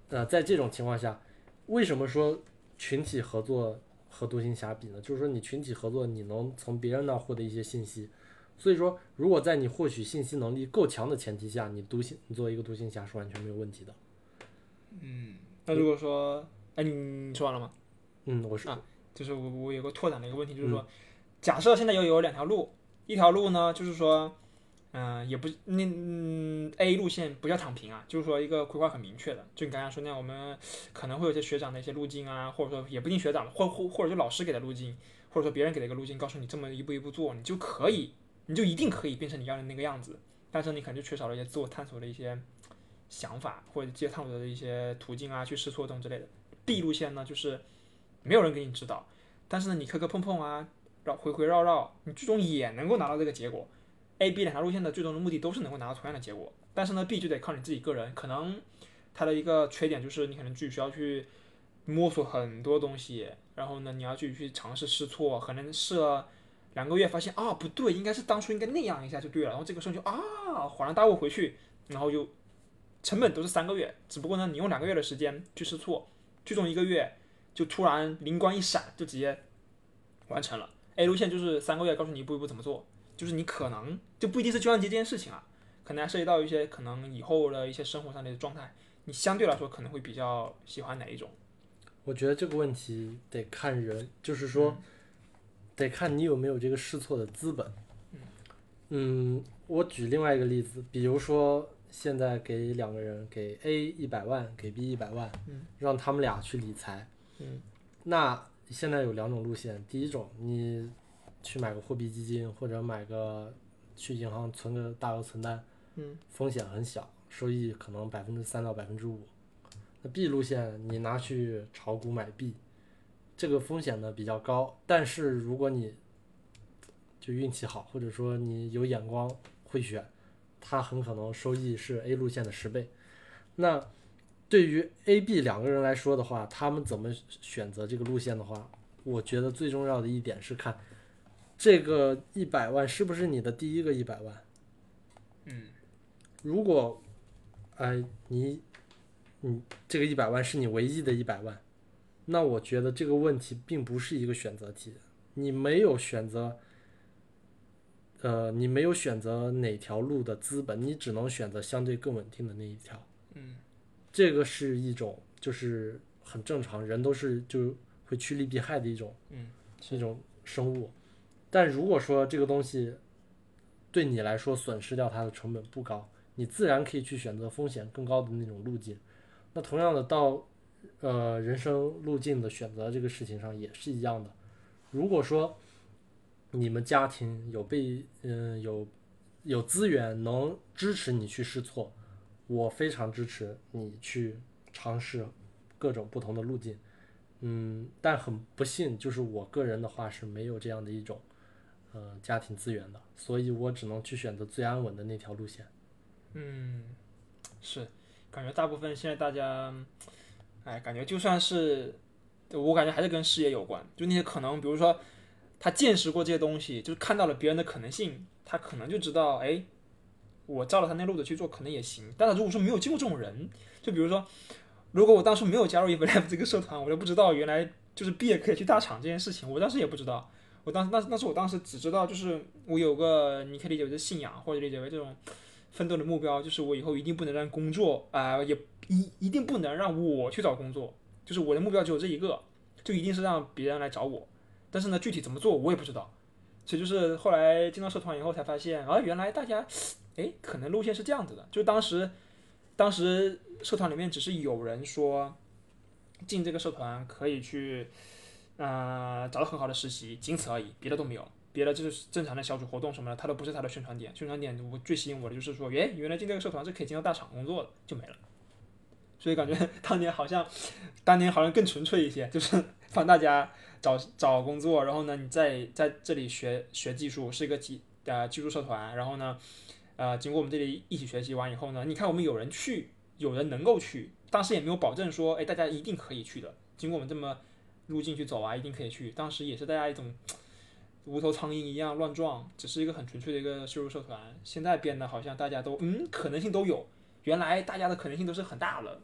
S2: 呃，在这种情况下，为什么说群体合作和独行侠比呢？就是说你群体合作，你能从别人那获得一些信息。所以说，如果在你获取信息能力够强的前提下，你独行，你作为一个独行侠是完全没有问题的。
S1: 嗯那如果说，哎，你你说完了吗？
S2: 嗯，我是、
S1: 啊就是我我有个拓展的一个问题，就是说，假设现在有有两条路，一条路呢就是说，嗯、也不那嗯 A 路线不叫躺平啊，就是说一个规划很明确的，就你刚刚说那样，我们可能会有些学长的一些路径啊，或者说也不一定学长，或或或者就老师给的路径，或者说别人给的一个路径，告诉你这么一步一步做，你就可以，你就一定可以变成你要的那个样子，但是你可能就缺少了一些自我探索的一些想法，或者这些探索的一些途径啊，去试错等之类的。B 路线呢，就是没有人给你指导。但是呢，你磕磕碰碰啊，绕回回绕绕，你最终也能够拿到这个结果。A、B 两条路线的最终的目的都是能够拿到同样的结果，但是呢，B 就得靠你自己个人。可能它的一个缺点就是你可能具需要去摸索很多东西，然后呢，你要去去尝试试错，可能试了两个月，发现啊不对，应该是当初应该那样一下就对了，然后这个时候就啊恍然大悟回去，然后就成本都是三个月，只不过呢，你用两个月的时间去试错，最终一个月就突然灵光一闪，就直接完成了。A 路线就是三个月告诉你一步一步怎么做，就是你可能就不一定是计算机这件事情啊，可能还涉及到一些可能以后的一些生活上的状态，你相对来说可能会比较喜欢哪一种？
S2: 我觉得这个问题得看人，就是说，得看你有没有这个试错的资本。嗯，我举另外一个例子，比如说现在给两个人，给 A 一百万，给 B 一百万，让他们俩去理财。
S1: 嗯，
S2: 那现在有两种路线，第一种你去买个货币基金，或者买个去银行存个大额存单，
S1: 嗯，
S2: 风险很小，收益可能百分之三到百分之五。那 B 路线你拿去炒股买币，这个风险呢比较高，但是如果你就运气好，或者说你有眼光会选，它很可能收益是 A 路线的十倍。那对于 A、B 两个人来说的话，他们怎么选择这个路线的话，我觉得最重要的一点是看这个一百万是不是你的第一个一百万。
S1: 嗯，
S2: 如果，哎、你，你这个一百万是你唯一的一百万，那我觉得这个问题并不是一个选择题，你没有选择，呃，你没有选择哪条路的资本，你只能选择相对更稳定的那一条。
S1: 嗯，
S2: 这个是一种就是很正常，人都是就会趋利避害的一种，
S1: 嗯，
S2: 是一种生物。但如果说这个东西对你来说损失掉它的成本不高，你自然可以去选择风险更高的那种路径。那同样的到呃人生路径的选择这个事情上也是一样的。如果说你们家庭有被嗯、有有资源能支持你去试错，我非常支持你去尝试各种不同的路径。嗯，但很不幸，就是我个人的话是没有这样的一种呃家庭资源的，所以我只能去选择最安稳的那条路线。
S1: 嗯，是，感觉大部分现在大家，哎，感觉就算是，我感觉还是跟事业有关，就那些可能，比如说他见识过这些东西，就是看到了别人的可能性，他可能就知道，哎，我照着他那路子去做可能也行。但是如果说没有见过这种人，就比如说，如果我当初没有加入 e v e l a b 这个社团，我就不知道原来就是毕业可以去大厂这件事情，我当时也不知道。我当时，那那是我当时只知道，就是我有个你可以理解为是信仰，或者理解为这种奋斗的目标，就是我以后一定不能让工作啊、也一一定不能让我去找工作，就是我的目标只有这一个，就一定是让别人来找我。但是呢，具体怎么做我也不知道，所以就是后来进到社团以后才发现，啊，原来大家，哎，可能路线是这样子的。就当时，当时社团里面只是有人说，进这个社团可以去，呃，找到很好的实习，仅此而已，别的都没有。别的就是正常的小组活动什么的，它都不是它的宣传点。宣传点我最吸引我的就是说，诶，原来进这个社团是可以进到大厂工作的，就没了。<laughs> 所以感觉当年好像，当年好像更纯粹一些，就是帮大家找找工作，然后呢，你在在这里学学技术，是一个技呃技术社团，然后呢，呃，经过我们这里一起学习完以后呢，你看我们有人去，有人能够去，当时也没有保证说，哎，大家一定可以去的。经过我们这么路径去走啊，一定可以去。当时也是大家一种无头苍蝇一样乱撞，只是一个很纯粹的一个修入社团。现在变得好像大家都嗯可能性都有，原来大家的可能性都是很大的，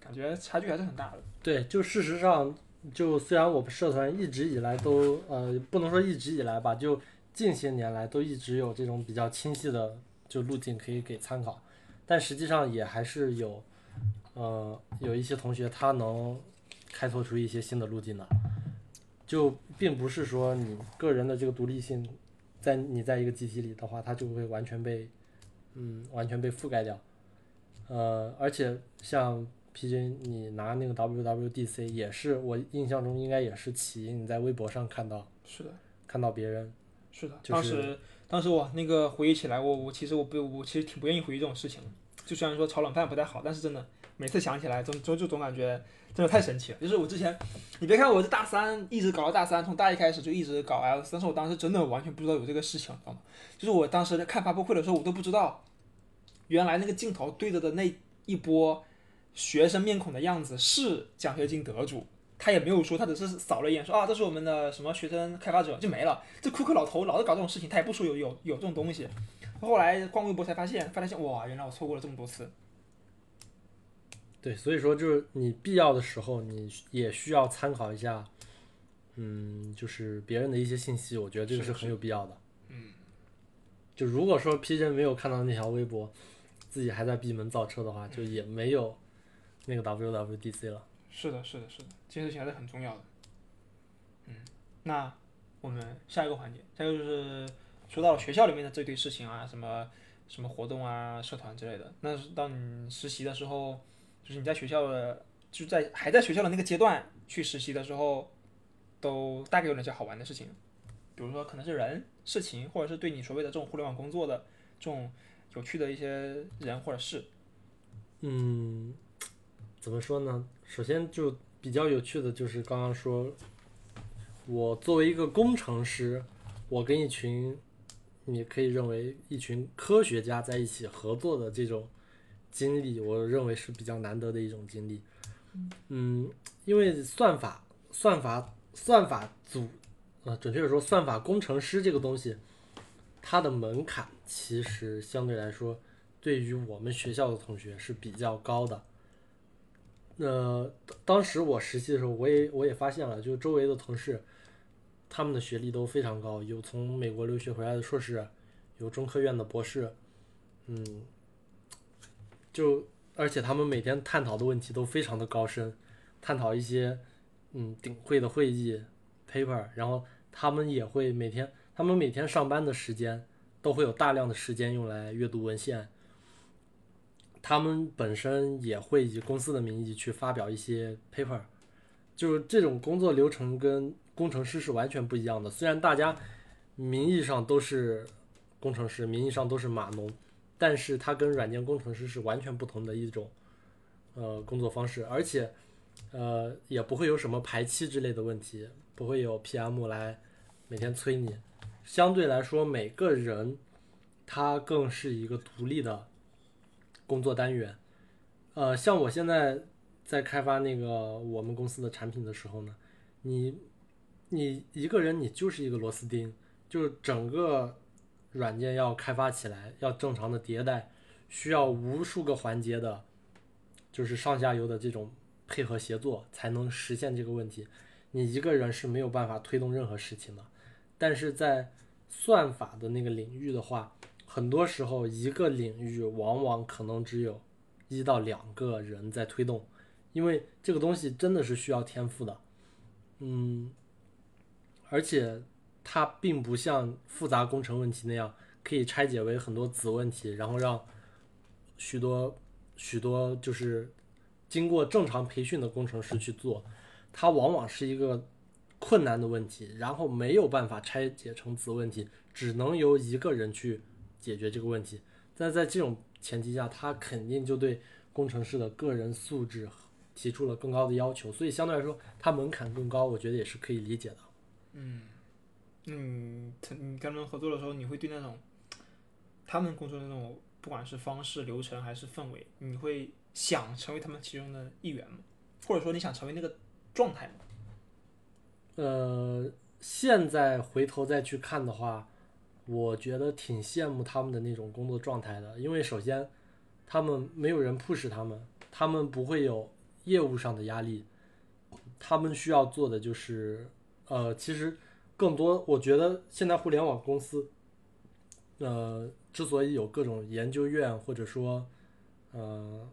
S1: 感觉差距还是很大的。
S2: 对，就事实上，就虽然我们社团一直以来都呃不能说一直以来吧，就近些年来都一直有这种比较清晰的就路径可以给参考，但实际上也还是有呃有一些同学他能开拓出一些新的路径的，就并不是说你个人的这个独立性，在你在一个集体里的话，它就会完全被嗯完全被覆盖掉，呃，而且像 PJ 你拿那个 WWDC 也是我印象中应该也是起因你在微博上看到
S1: 是的，
S2: 看到别人
S1: 是的。
S2: 就是
S1: 当时当时我那个回忆起来，我我其实我不我其实挺不愿意回忆这种事情的。就虽然说炒冷饭不太好，但是真的每次想起来，总总就总感觉真的太神奇了。就是我之前，你别看我是大三，一直搞到大三，从大一开始就一直搞 L，但是我当时真的完全不知道有这个事情，你知道吗？就是我当时在看发布会的时候，我都不知道，原来那个镜头对着的那一波学生面孔的样子是奖学金得主。他也没有说，他只是扫了一眼说啊，这是我们的什么学生开发者就没了。这库克老头老是搞这种事情，他也不说有有有这种东西。后来逛微博才发现，发现哇，原来我错过了这么多次。
S2: 对，所以说就是你必要的时候，你也需要参考一下，嗯，就是别人的一些信息，我觉得这个
S1: 是
S2: 是很有必要的。
S1: 嗯，
S2: 就如果说 P 人没有看到那条微博，自己还在闭门造车的话，就也没有那个 WWDC 了。
S1: 是的，是的，是的，这件事情还是很重要的。嗯，那我们下一个环节，下一个就是说到了学校里面的这堆事情啊，什么什么活动啊、社团之类的。那是当你实习的时候，就是你在学校的，就在还在学校的那个阶段去实习的时候，都大概有哪些好玩的事情？比如说可能是人、事情，或者是对你所谓的这种互联网工作的这种有趣的一些人或者事。
S2: 嗯，怎么说呢？首先就比较有趣的就是刚刚说，我作为一个工程师，我跟一群你可以认为一群科学家在一起合作的这种经历，我认为是比较难得的一种经历。嗯，因为算法、算法、算法组，呃，准确的说，算法工程师这个东西，它的门槛其实相对来说，对于我们学校的同学是比较高的。呃，当时我实习的时候，我也我也发现了，就周围的同事，他们的学历都非常高，有从美国留学回来的硕士，有中科院的博士，嗯，就而且他们每天探讨的问题都非常的高深，探讨一些嗯顶会的会议 paper，然后他们也会每天，他们每天上班的时间都会有大量的时间用来阅读文献，他们本身也会以公司的名义去发表一些 paper，就是这种工作流程跟工程师是完全不一样的。虽然大家名义上都是工程师，名义上都是码农，但是它跟软件工程师是完全不同的一种呃工作方式，而且呃也不会有什么排期之类的问题，不会有 PM 来每天催你。相对来说，每个人他更是一个独立的工作单元。呃，像我现在在开发那个我们公司的产品的时候呢，你你一个人你就是一个螺丝钉，就是整个软件要开发起来，要正常的迭代，需要无数个环节的，就是上下游的这种配合协作，才能实现这个问题。你一个人是没有办法推动任何事情的。但是在算法的那个领域的话，很多时候一个领域往往可能只有一到两个人在推动，因为这个东西真的是需要天赋的，嗯，而且它并不像复杂工程问题那样可以拆解为很多子问题，然后让许多许多就是经过正常培训的工程师去做，它往往是一个困难的问题，然后没有办法拆解成子问题，只能由一个人去解决这个问题。但在这种前提下，他肯定就对工程师的个人素质提出了更高的要求，所以相对来说，它门槛更高，我觉得也是可以理解的。
S1: 嗯，嗯，他你跟他们合作的时候，你会对那种他们工作的那种，不管是方式、流程还是氛围，你会想成为他们其中的一员吗？或者说你想成为那个状态吗？
S2: 呃，现在回头再去看的话，我觉得挺羡慕他们的那种工作状态的，因为首先他们没有人 push 他们，他们不会有业务上的压力，他们需要做的就是，呃，其实更多，我觉得现在互联网公司，呃，之所以有各种研究院或者说，呃，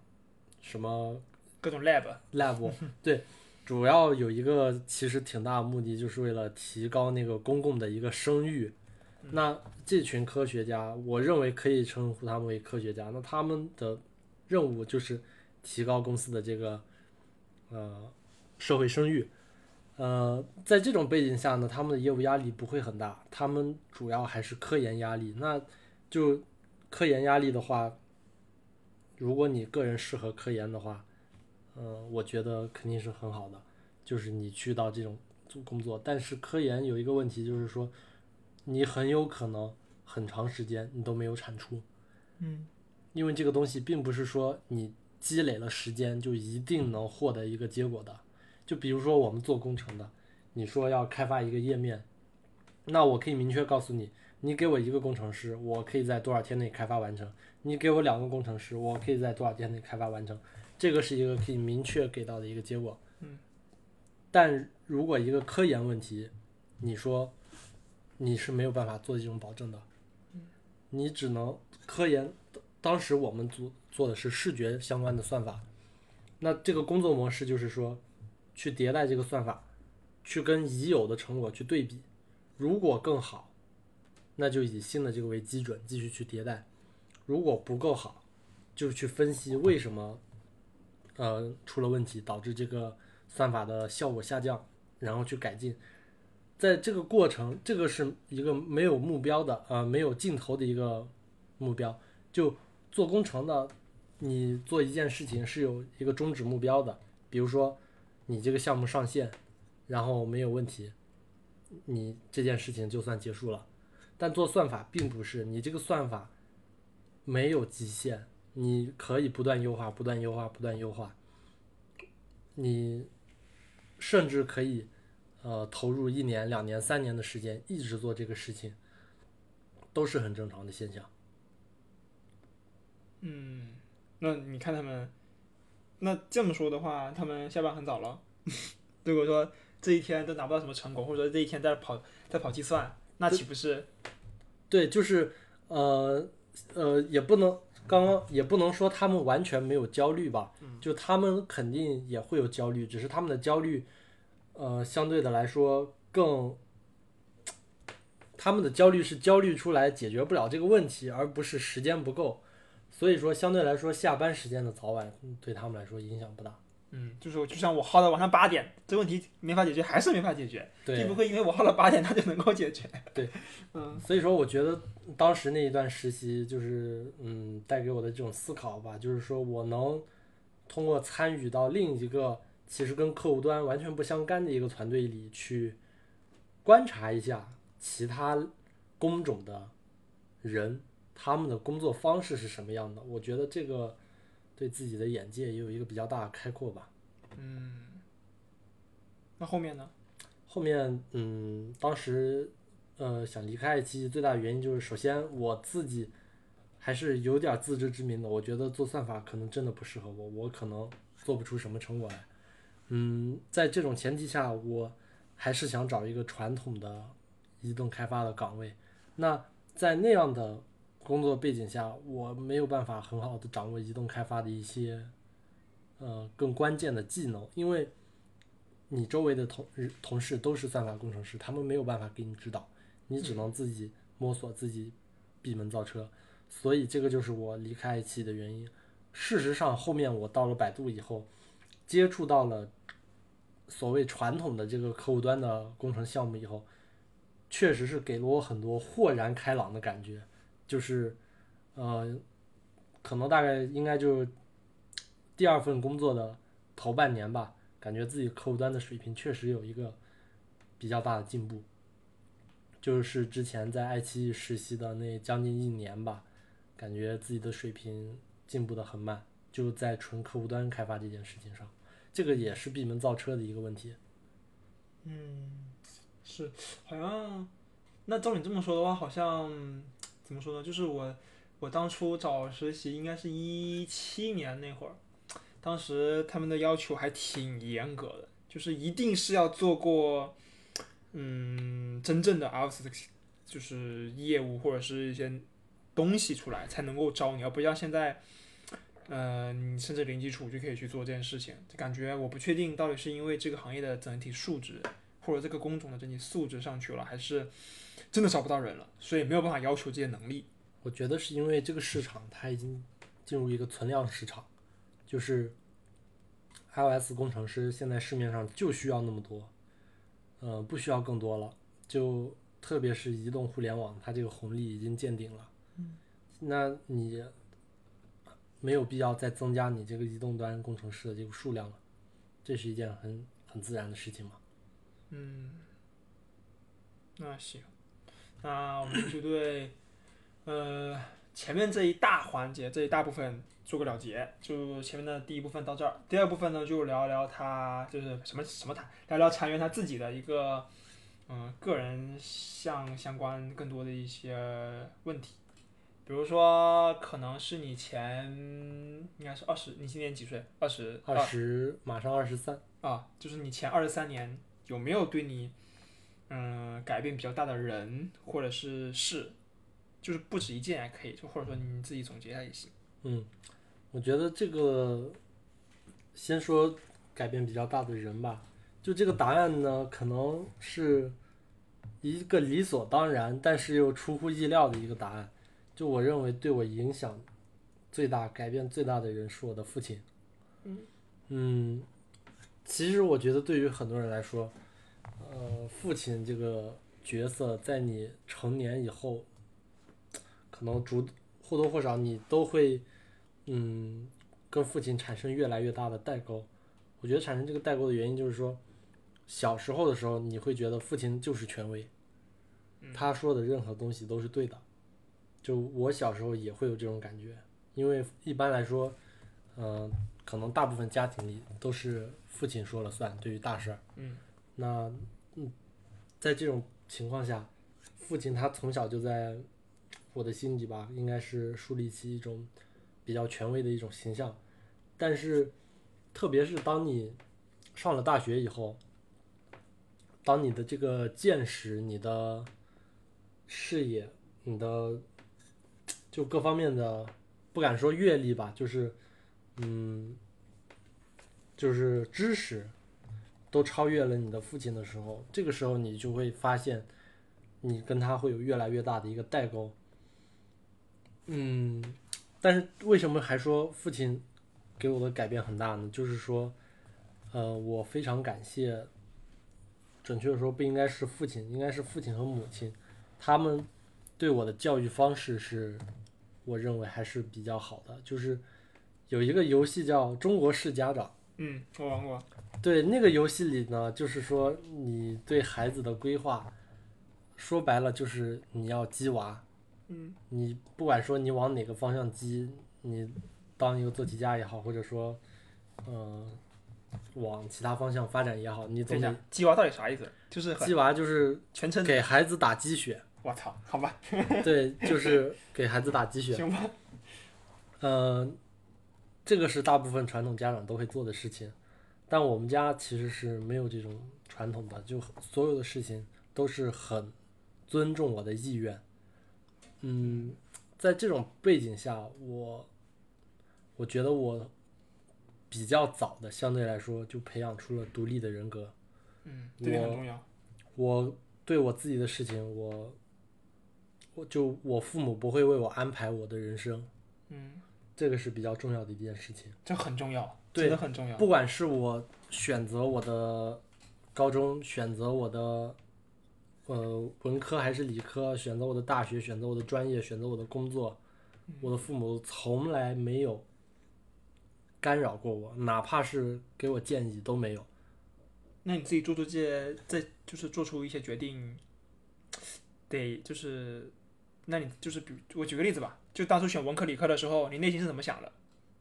S2: 什么
S1: 各种
S2: lab，lab，<laughs> 对，主要有一个其实挺大的目的，就是为了提高那个公共的一个声誉。那这群科学家，我认为可以称呼他们为科学家。那他们的任务就是提高公司的这个呃社会声誉。呃，在这种背景下呢，他们的业务压力不会很大，他们主要还是科研压力。那就科研压力的话，如果你个人适合科研的话，呃，我觉得肯定是很好的，就是你去到这种组工作。但是科研有一个问题，就是说你很有可能很长时间你都没有产出，
S1: 嗯，
S2: 因为这个东西并不是说你积累了时间就一定能获得一个结果的。就比如说我们做工程的，你说要开发一个页面，那我可以明确告诉你，你给我一个工程师，我可以在多少天内开发完成；你给我两个工程师，我可以在多少天内开发完成。这个是一个可以明确给到的一个结果。
S1: 嗯。
S2: 但如果一个科研问题，你说你是没有办法做这种保证的。你只能科研。当时我们做做的是视觉相关的算法，那这个工作模式就是说，去迭代这个算法，去跟已有的成果去对比，如果更好，那就以新的这个为基准继续去迭代；如果不够好，就去分析为什么，呃，出了问题导致这个算法的效果下降，然后去改进。在这个过程，这个是一个没有目标的，呃，没有尽头的一个目标。就做工程的，你做一件事情是有一个终止目标的，比如说你这个项目上线，然后没有问题，你这件事情就算结束了。但做算法并不是，你这个算法没有极限，你可以不断优化、不断优化、不断优化。你甚至可以呃投入一年、两年、三年的时间一直做这个事情，都是很正常的现象。
S1: 嗯，那你看他们，那这么说的话，他们下班很早了。<laughs> 如果说这一天都拿不到什么成果，或者说这一天在跑在跑计算，那岂不是？
S2: 对，就是呃呃，也不能刚刚也不能说他们完全没有焦虑吧，就他们肯定也会有焦虑，只是他们的焦虑，呃，相对的来说更，他们的焦虑是焦虑出来解决不了这个问题，而不是时间不够，所以说相对来说下班时间的早晚嗯对他们来说影响不大。
S1: 嗯，就是就像我耗到晚上八点，这问题没法解决，还是没法解决，并
S2: 对
S1: 不，会因为我耗到八点，他就能够解决。<laughs>
S2: 对，
S1: 嗯
S2: 所以说我觉得当时那一段实习就是嗯带给我的这种思考吧，就是说我能通过参与到另一个其实跟客户端完全不相干的一个团队里去观察一下其他工种的人，他们的工作方式是什么样的。我觉得这个对自己的眼界也有一个比较大的开阔吧。
S1: 嗯，那后面呢？
S2: 后面，嗯，当时，呃，想离开爱奇艺最大的原因就是，首先我自己还是有点自知之明的，我觉得做算法可能真的不适合我，我可能做不出什么成果来。嗯，在这种前提下，我还是想找一个传统的移动开发的岗位。那在那样的工作背景下，我没有办法很好的掌握移动开发的一些，呃，更关键的技能，因为你周围的同同事都是算法工程师，他们没有办法给你指导，你只能自己摸索，自己闭门造车。所以这个就是我离开爱奇艺的原因。事实上，后面我到了百度以后，接触到了所谓传统的这个客户端的工程项目以后，确实是给了我很多豁然开朗的感觉。就是，呃，可能大概应该就第二份工作的头半年吧，感觉自己客户端的水平确实有一个比较大的进步。就是之前在爱奇艺实习的那将近一年吧，感觉自己的水平进步的很慢，就在纯客户端开发这件事情上，这个也是闭门造车的一个问题。
S1: 嗯，是，好像，那照你这么说的话，好像怎么说呢？就是我，我当初找实习应该是一七年那会儿，当时他们的要求还挺严格的，就是一定是要做过，嗯，真正的 Ops 就是业务或者是一些东西出来才能够招你，而不像现在。呃，你甚至零基础就可以去做这件事情，就感觉我不确定到底是因为这个行业的整体素质，或者这个工种的整体素质上去了，还是真的找不到人了，所以没有办法要求这些能力。
S2: 我觉得是因为这个市场它已经进入一个存量市场，就是 iOS 工程师现在市面上就需要那么多，呃，不需要更多了。就特别是移动互联网，它这个红利已经见顶了。嗯，那你没有必要再增加你这个移动端工程师的这个数量了，这是一件很很自然的事情嘛。
S1: 嗯，那行，那我们就对呃前面这一大环节这一大部分做个了结，就前面的第一部分到这儿，第二部分呢就聊聊他就是什么什么谈，聊聊禅源他自己的一个嗯、个人相相关更多的一些问题。比如说，可能是你前应该是二十，你今年几岁？二十
S2: 二十马上二十三，
S1: 啊，就是你前二十三年有没有对你嗯改变比较大的人或者是事，就是不止一件也可以，就或者说你自己总结一下也行。
S2: 嗯，我觉得这个先说改变比较大的人吧，就这个答案呢，可能是一个理所当然，但是又出乎意料的一个答案。就我认为对我影响最大、改变最大的人是我的父亲。嗯，其实我觉得对于很多人来说，呃，父亲这个角色在你成年以后，可能逐或多或少你都会，嗯，跟父亲产生越来越大的代沟。我觉得产生这个代沟的原因就是说，小时候的时候你会觉得父亲就是权威，他说的任何东西都是对的。就我小时候也会有这种感觉，因为一般来说，嗯、可能大部分家庭里都是父亲说了算，对于大事儿。
S1: 嗯。
S2: 那嗯，在这种情况下，父亲他从小就在我的心里吧，应该是树立起一种比较权威的一种形象。但是，特别是当你上了大学以后，当你的这个见识、你的视野、你的就各方面的，不敢说阅历吧，就是嗯，就是知识都超越了你的父亲的时候，这个时候你就会发现，你跟他会有越来越大的一个代沟。嗯，但是为什么还说父亲给我的改变很大呢？就是说，呃，我非常感谢，准确的说不应该是父亲，应该是父亲和母亲，他们对我的教育方式是，我认为还是比较好的。就是有一个游戏叫《中国式家长》。
S1: 嗯，我玩过。
S2: 对那个游戏里呢，就是说你对孩子的规划，说白了就是你要鸡娃。
S1: 嗯，
S2: 你不管说你往哪个方向鸡，你当一个做题家也好，或者说，嗯、往其他方向发展也好，你总
S1: 鸡娃到底啥意思？就是很
S2: 鸡娃就是
S1: 全称。
S2: 给孩子打鸡血，
S1: 我操，好吧，
S2: 对，就是 <laughs> 给孩子打鸡血。
S1: 行吧。
S2: 呃，这个是大部分传统家长都会做的事情，但我们家其实是没有这种传统的，就所有的事情都是很尊重我的意愿。嗯，在这种背景下，我我觉得我比较早的相对来说就培养出了独立的人格。
S1: 嗯，这点很重要。
S2: 我对我自己的事情，我我就我父母不会为我安排我的人生。
S1: 嗯，
S2: 这个是比较重要的一件事情。
S1: 这很重要，
S2: 对
S1: 真的很重要。
S2: 不管是我选择我的高中，选择我的呃文科还是理科，选择我的大学，选择我的专业，选择我的工作，我的父母从来没有干扰过我，哪怕是给我建议都没有。
S1: 那你自己做出这这就是做出一些决定，得就是，那你就是比我举个例子吧，就当初选文科理科的时候，你内心是怎么想的？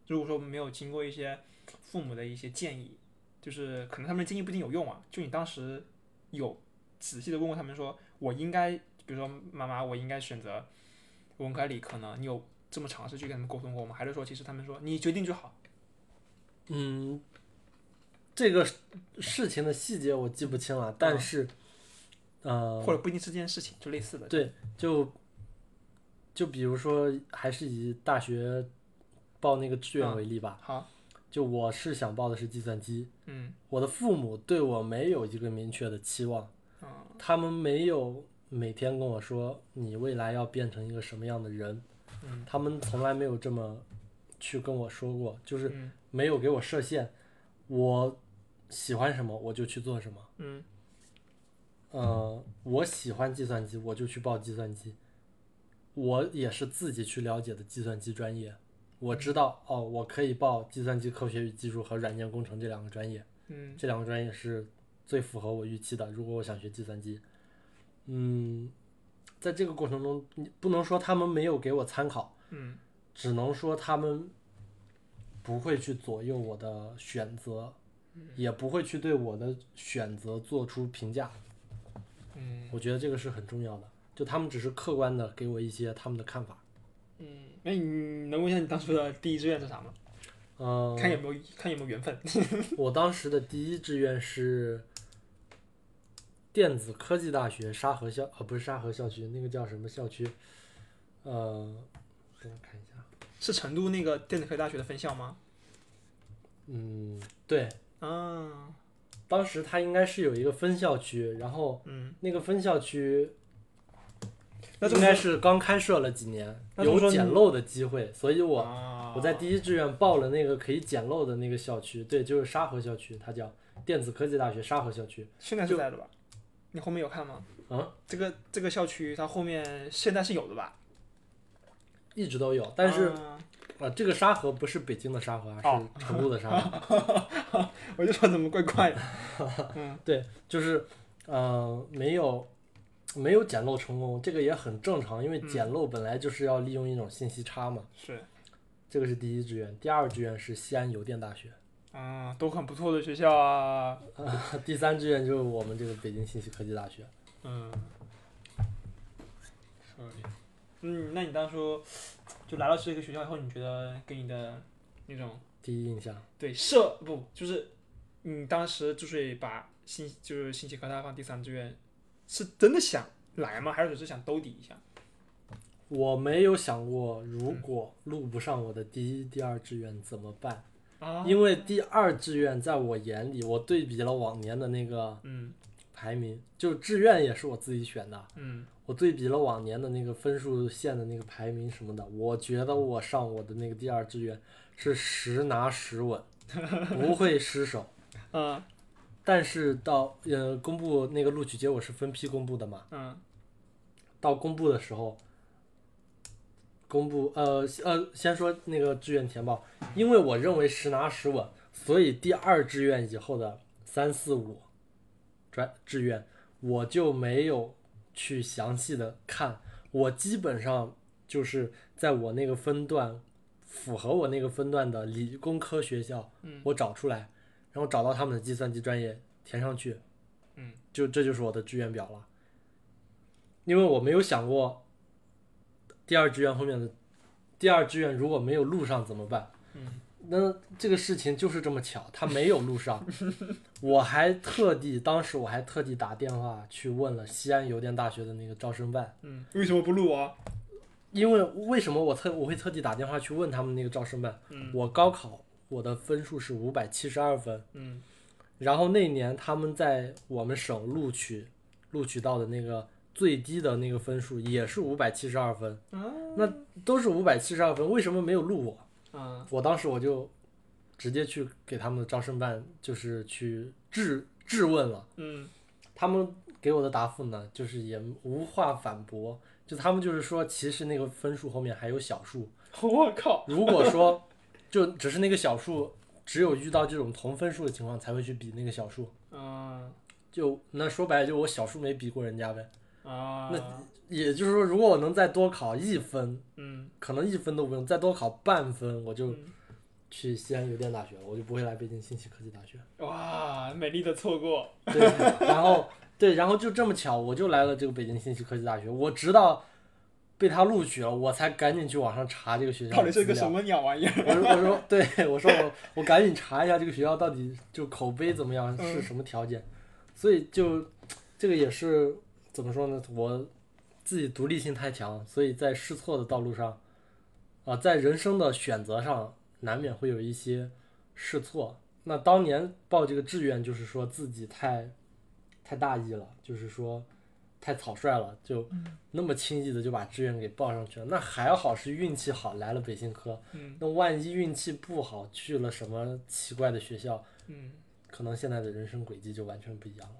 S1: 如果说没有经过一些父母的一些建议，就是可能他们的建议不一定有用啊，就你当时有仔细的问过他们说，我应该，比如说妈妈，我应该选择文科理科呢？你有这么尝试去跟他们沟通过吗？还是说其实他们说你决定就好？
S2: 嗯，这个事情的细节我记不清了，但是，呃，
S1: 或者不一定是这件事情，就类似的。
S2: 对，就就比如说，还是以大学报那个志愿为例吧。
S1: 好，
S2: 就我是想报的是计算机，
S1: 嗯。
S2: 我的父母对我没有一个明确的期望，
S1: 嗯
S2: 他们没有每天跟我说你未来要变成一个什么样的人，
S1: 嗯。
S2: 他们从来没有这么去跟我说过，就是
S1: 嗯。
S2: 没有给我设限，我喜欢什么我就去做什么。
S1: 嗯。
S2: 呃，我喜欢计算机，我就去报计算机。我也是自己去了解的计算机专业，我知道哦，我可以报计算机科学与技术和软件工程这两个专业，
S1: 嗯
S2: 这两个专业是最符合我预期的。如果我想学计算机，嗯，在这个过程中，你不能说他们没有给我参考，
S1: 嗯
S2: 只能说他们不会去左右我的选择，也不会去对我的选择做出评价。
S1: 嗯
S2: 我觉得这个是很重要的，就他们只是客观的给我一些他们的看法。
S1: 嗯，那你能问一下你当初的第一志愿是啥吗？
S2: 嗯、
S1: 看有没有看有没有缘分。<laughs>
S2: 我当时的第一志愿是电子科技大学沙河校，呃，不是沙河校区，那个叫什么校区？呃，给我看一下，
S1: 是成都那个电子科技大学的分校吗？
S2: 嗯，对，
S1: 啊，
S2: 当时它应该是有一个分校区，然后
S1: 嗯，
S2: 那个分校区
S1: 那
S2: 应该是刚开设了几年，有捡漏的机会，所以我
S1: 我
S2: 我在第一志愿报了那个可以捡漏的那个校区，对，就是沙河校区，它叫电子科技大学沙河校区。
S1: 现在是在的吧？你后面有看吗？
S2: 啊，
S1: 这个这个校区它后面现在是有的吧？
S2: 一直都有，但是
S1: 啊
S2: 呃，这个沙河不是北京的沙河，是成都的沙河。<laughs>
S1: 我就说怎么怪怪的。<laughs> 嗯
S2: 对，就是呃，没有没有捡漏成功，这个也很正常，因为
S1: 嗯
S2: 捡漏本来就是要利用一种信息差嘛。
S1: 是，
S2: 这个是第一志愿，第二志愿是西安邮电大学，
S1: 啊，都很不错的学校啊。<laughs>
S2: 第三志愿就是我们这个北京信息科技大学。
S1: 嗯，嗯，那你当初就来到这个学校以后，你觉得给你的那种
S2: 第一印象，
S1: 对社不就是你当时之所以把信就是信息科大放第三志愿，是真的想来吗？还是只是想兜底一下？
S2: 我没有想过如果录不上我的第一、第二志愿怎么办，
S1: 啊
S2: 因为第二志愿在我眼里，我对比了往年的那个
S1: 嗯
S2: 排名，就志愿也是我自己选的，
S1: 嗯
S2: 我对比了往年的那个分数线的那个排名什么的，我觉得我上我的那个第二志愿是十拿十稳，<laughs> 不会失手。
S1: 啊
S2: 但是到呃公布那个录取结果是分批公布的嘛，
S1: 嗯。
S2: 到公布的时候，公布呃呃先说那个志愿填报，因为我认为十拿十稳，所以第二志愿以后的三四五专志愿我就没有去详细的看，我基本上就是在我那个分段符合我那个分段的理工科学校，
S1: 嗯。
S2: 我找出来，然后找到他们的计算机专业填上去，
S1: 嗯，
S2: 就这就是我的志愿表了。因为我没有想过第二志愿后面的第二志愿如果没有录上怎么办？
S1: 嗯，
S2: 那这个事情就是这么巧，他没有录上。我还特地当时我还特地打电话去问了西安邮电大学的那个招生办，
S1: 嗯，为什么不录啊？
S2: 因为为什么我特我会特地打电话去问他们那个招生办？
S1: 嗯
S2: 我高考我的分数是五百七十二分，
S1: 嗯。
S2: 然后那年他们在我们省录取录取到的那个最低的那个分数也是五百七十二分，
S1: 啊。
S2: 那都是五百七十二分，为什么没有录我？
S1: 啊。
S2: 我当时我就直接去给他们的招生办就是去质质问了，
S1: 嗯。
S2: 他们给我的答复呢，就是也无话反驳，就他们就是说，其实那个分数后面还有小数，<laughs>
S1: 我靠，<laughs>
S2: 如果说就只是那个小数，只有遇到这种同分数的情况才会去比那个小数，
S1: 啊
S2: 就那说白了就我小数没比过人家呗。
S1: 啊，那
S2: 也就是说，如果我能再多考一分，
S1: 嗯
S2: 可能一分都不用，再多考半分，我就
S1: 嗯
S2: 去西安邮电大学了，我就不会来北京信息科技大学。
S1: 哇，美丽的错过，
S2: 对，然后对，然后就这么巧，我就来了这个北京信息科技大学。我直到被他录取了，我才赶紧去网上查这个学校
S1: 到。底是个什么鸟玩意儿？
S2: 我说我说对，我说我我赶紧查一下这个学校到底就口碑怎么样，
S1: 嗯
S2: 是什么条件。所以就这个也是怎么说呢？我自己独立性太强，所以在试错的道路上，啊、在人生的选择上，难免会有一些试错。那当年报这个志愿，就是说自己太太大意了，就是说太草率了，就那么轻易的就把志愿给报上去了。那还好是运气好来了北信科，
S1: 嗯
S2: 那万一运气不好去了什么奇怪的学校，
S1: 嗯
S2: 可能现在的人生轨迹就完全不一样了。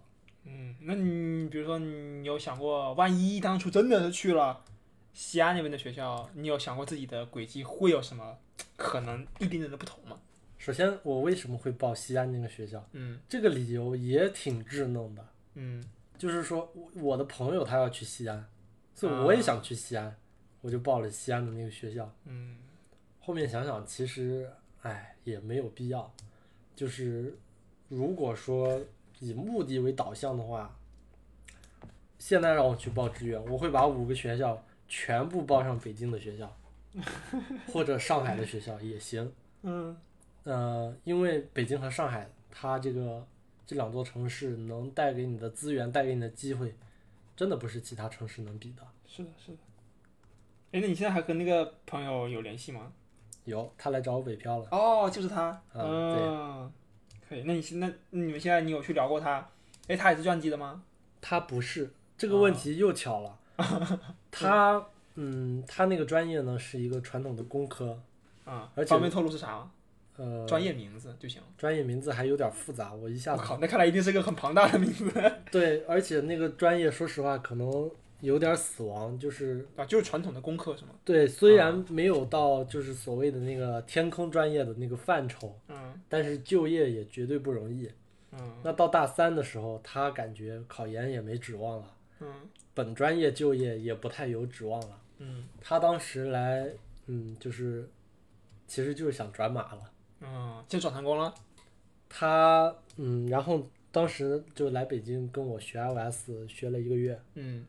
S1: 嗯，那你比如说你有想过，万一当初真的是去了西安那边的学校，你有想过自己的轨迹会有什么可能一点点的不同吗？
S2: 首先，我为什么会报西安那个学校？
S1: 嗯
S2: 这个理由也挺稚嫩的，
S1: 嗯
S2: 就是说我我的朋友他要去西安，所以我也想去西安，我就报了西安的那个学校。
S1: 嗯
S2: 后面想想，其实哎也没有必要，就是如果说以目的为导向的话，现在让我去报志愿，我会把五个学校全部报上北京的学校，<laughs> 或者上海的学校也行。
S1: 嗯
S2: 呃，因为北京和上海，它这个这两座城市能带给你的资源、带给你的机会，真的不是其他城市能比的。
S1: 是的，是的。哎，那你现在还和那个朋友有联系吗？
S2: 有，他来找我北漂了。
S1: 哦，就是他。
S2: 嗯
S1: 嗯，可以。那你现那你们现在你有去聊过他？哎，他也是计算机的吗？
S2: 他不是这个问题又巧了，<laughs> 他嗯，他那个专业呢是一个传统的工科，
S1: 啊、
S2: 而且
S1: 方便透露是啥吗？
S2: 呃，
S1: 专业名字就行。
S2: 专业名字还有点复杂，我一下子
S1: 我靠，那看来一定是个很庞大的名字。<laughs>
S2: 对，而且那个专业说实话可能有点死亡，就是
S1: 啊，就是传统的功课是吗？
S2: 对，虽然没有到就是所谓的那个天坑专业的那个范畴，
S1: 嗯
S2: 但是就业也绝对不容易。
S1: 嗯
S2: 那到大三的时候，他感觉考研也没指望了，
S1: 嗯
S2: 本专业就业也不太有指望了。
S1: 嗯
S2: 他当时来，嗯，就是其实就是想转码了。
S1: 嗯，现在转成功了。
S2: 他嗯，然后当时就来北京跟我学 iOS，学了一个月，
S1: 嗯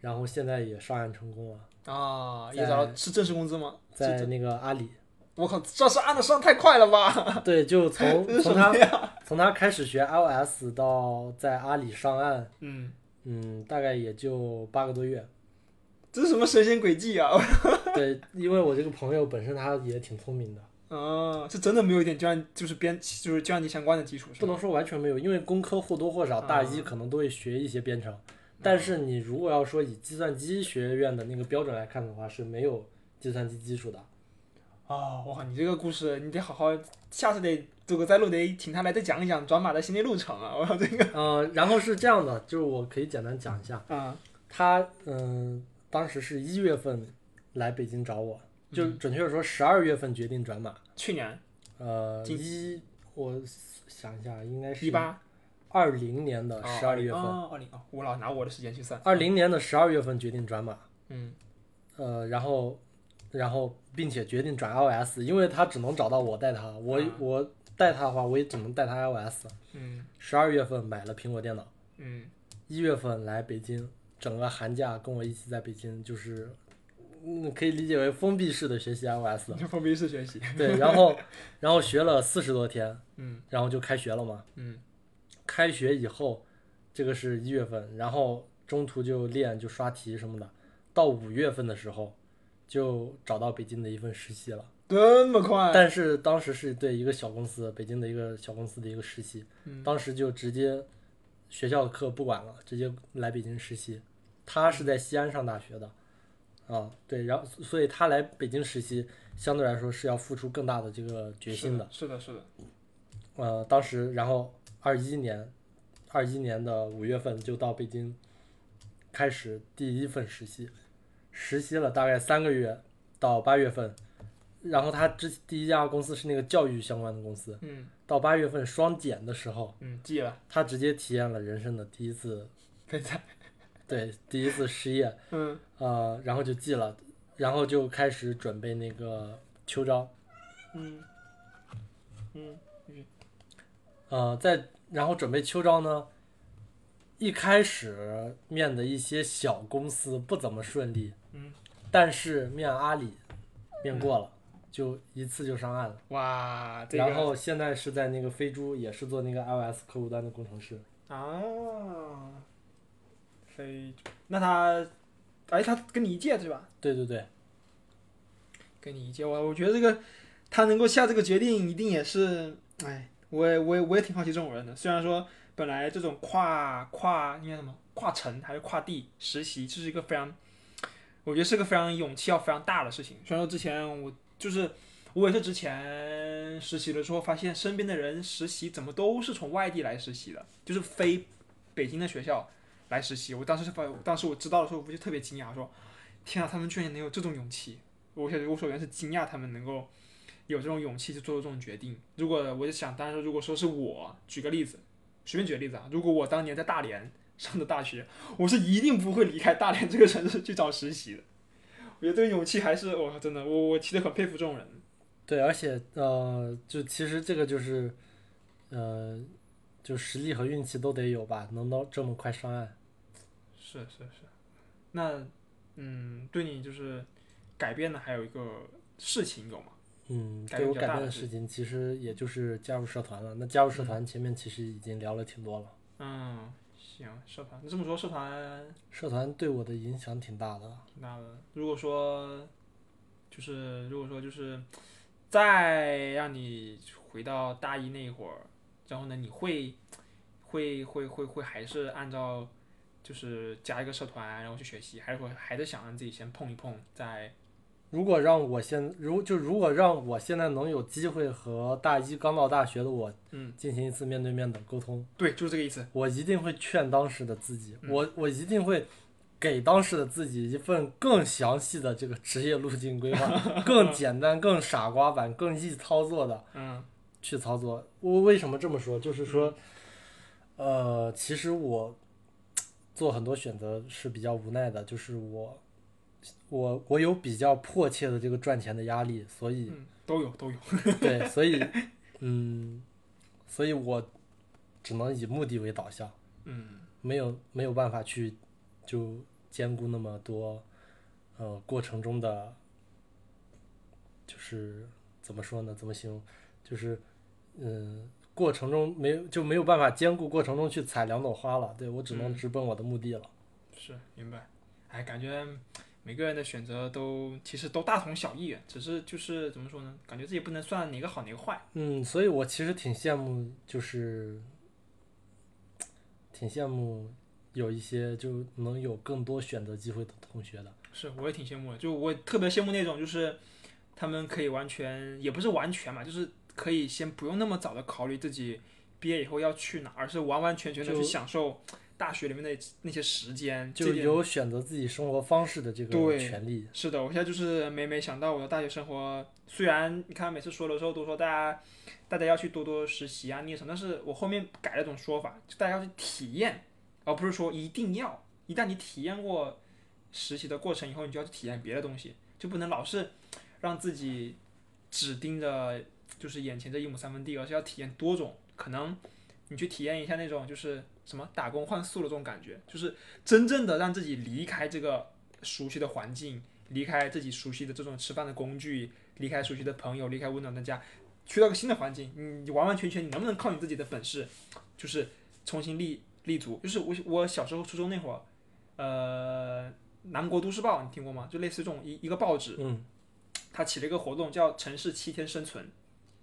S2: 然后现在也上岸成功了，
S1: 啊，
S2: 在
S1: 也找到是正式工资吗？
S2: 在那个阿里。
S1: 我靠，这是按的上太快了吧？<laughs>
S2: 对，就从从他？从他开始学 iOS 到在阿里上岸，
S1: 嗯，
S2: 嗯，大概也就八个多月。
S1: 这是什么神仙轨迹啊？<laughs>
S2: 对，因为我这个朋友本身他也挺聪明的，
S1: 啊，是真的没有一点计算就是编就是计算机相关的基础是吗？
S2: 不能说完全没有，因为工科或多或少大一
S1: 啊
S2: 可能都会学一些编程，但是你如果要说以计算机学院的那个标准来看的话，是没有计算机基础的。
S1: 啊，哇，你这个故事你得好好，下次得这个再录得请他来再讲一讲转码的心理路程啊！<laughs> 我靠，这个
S2: 呃，然后是这样的，就是我可以简单讲一下，
S1: 啊，
S2: 他嗯、当时是一月份来北京找我，就
S1: 嗯
S2: 准确的说十二月份决定转码。
S1: 去年
S2: 呃，
S1: 今
S2: 一我想一下，应该是
S1: 一八
S2: 二零年的十二月份，
S1: 哦，二零啊，我老拿我的时间去算。
S2: 二零年的十二月份决定转码，
S1: 嗯
S2: 呃，然后然后并且决定转 iOS，因为他只能找到我带他，我、
S1: 啊
S2: 我带他的话，我也只能带他 iOS。
S1: 嗯
S2: 十二月份买了苹果电脑，
S1: 嗯
S2: 一月份来北京，整个寒假跟我一起在北京，就是嗯，可以理解为封闭式的学习 iOS <laughs>
S1: 就封闭式学习。
S2: 对，然后然后学了四十多天，
S1: 嗯
S2: 然后就开学了嘛。
S1: 嗯
S2: 开学以后，这个是一月份，然后中途就练就刷题什么的，到五月份的时候就找到北京的一份实习了。
S1: 这么快？
S2: 但是当时是对一个小公司，北京的一个小公司的一个实习，
S1: 嗯
S2: 当时就直接学校的课不管了，直接来北京实习。他是在西安上大学的，啊，对，然后所以他来北京实习，相对来说是要付出更大的这个决心的。
S1: 是的，是的，
S2: 呃，当时然后二一年，二一年的五月份就到北京，开始第一份实习，实习了大概三个月到八月份，然后他之第一家公司是那个教育相关的公司，
S1: 嗯
S2: 到八月份双减的时候，
S1: 嗯，记了，
S2: 他直接体验了人生的第一次，
S1: 现在，
S2: 对，第一次失业，
S1: 嗯
S2: 呃，然后就记了，然后就开始准备那个秋招，
S1: 嗯嗯
S2: 呃，在然后准备秋招呢，一开始面的一些小公司不怎么顺利，
S1: 嗯，
S2: 但是面阿里面过了，就一次就上岸了。
S1: 哇，这个
S2: 然后现在是在那个飞猪，也是做那个 iOS 客户端的工程师。
S1: 啊，非那他，哎，他跟你一届对吧？
S2: 对对对，
S1: 跟你一届，我我觉得这个他能够下这个决定，一定也是，哎，我也我也我也挺好奇这种人的。虽然说本来这种跨跨应该什么跨城还是跨地实习，这是一个非常，我觉得是个非常勇气要非常大的事情。虽然说之前我就是我也是之前实习的时候发现身边的人实习怎么都是从外地来实习的，就是非北京的学校来实习。我当时是发，当时我知道的时候我就特别惊讶，说天啊，他们居然能有这种勇气。我觉我首先是惊讶他们能够有这种勇气去做出这种决定。如果我就想，当然说，如果说是我，举个例子，随便举个例子啊，如果我当年在大连上的大学，我是一定不会离开大连这个城市去找实习的。我觉得这个勇气还是我真的，我我其实很佩服这种人。
S2: 对，而且呃，就其实这个就是，呃，就实力和运气都得有吧，能到这么快上岸。
S1: 是是是，那嗯，对你就是改变的还有一个事情有吗？
S2: 嗯，对我改变的事情，其实也就是加入社团了。那加入社团前面其实已经聊了挺多了，
S1: 嗯，行，社团，那这么说社团
S2: 社团对我的影响挺大的。
S1: 挺大的。如果说就是如果说就是再让你回到大一那一会儿，然后呢，你会会会会会还是按照就是加一个社团，然后去学习，还是会还是想让自己先碰一碰，再
S2: 如果让我现如就如果让我现在能有机会和大一刚到大学的我
S1: 嗯，
S2: 进行一次面对面的沟通，
S1: 对，就是这个意思。
S2: 我一定会劝当时的自己，
S1: 嗯
S2: 我我一定会给当时的自己一份更详细的这个职业路径规划，更简单、更傻瓜版、更易操作的 <laughs>
S1: 嗯
S2: 去操作。我为什么这么说？就是说，呃，其实我做很多选择是比较无奈的，就是我我我有比较迫切的这个赚钱的压力，所以
S1: 嗯，都有都有。<laughs>
S2: 对，所以嗯，所以我只能以目的为导向。
S1: 嗯
S2: 没有没有办法去就兼顾那么多，呃，过程中的，就是怎么说呢？怎么形容？就是嗯，过程中没有就没有办法兼顾过程中去采两朵花了。对我只能
S1: 嗯
S2: 直奔我的目的了。
S1: 是明白。哎，感觉每个人的选择都其实都大同小异，只是就是怎么说呢？感觉自己不能算哪个好哪个坏。
S2: 嗯，所以我其实挺羡慕，就是挺羡慕有一些就能有更多选择机会的同学的。
S1: 是，我也挺羡慕的，就我特别羡慕那种，就是他们可以完全，也不是完全嘛，就是可以先不用那么早的考虑自己毕业以后要去哪，而是完完全全的去享受大学里面的那些时间。
S2: 就有选择自己生活方式的这个权利。
S1: 是的，我现在就是每每想到我的大学生活，虽然你看每次说的时候都说大家大家要去多多实习啊、念什么，但是我后面改了种说法，就大家要去体验，而不是说一定要。一旦你体验过实习的过程以后，你就要去体验别的东西，就不能老是让自己只盯着就是眼前这一亩三分地，而是要体验多种可能。你去体验一下那种就是什么打工换宿的这种感觉，就是真正的让自己离开这个熟悉的环境，离开自己熟悉的这种吃饭的工具，离开熟悉的朋友，离开温暖的家，去到个新的环境，你你完完全全你能不能靠你自己的本事，就是重新立立足？就是我我小时候初中那会儿，呃，南国都市报你听过吗？就类似这种一一个报纸，
S2: 嗯
S1: 它起了一个活动叫“城市七天生存”，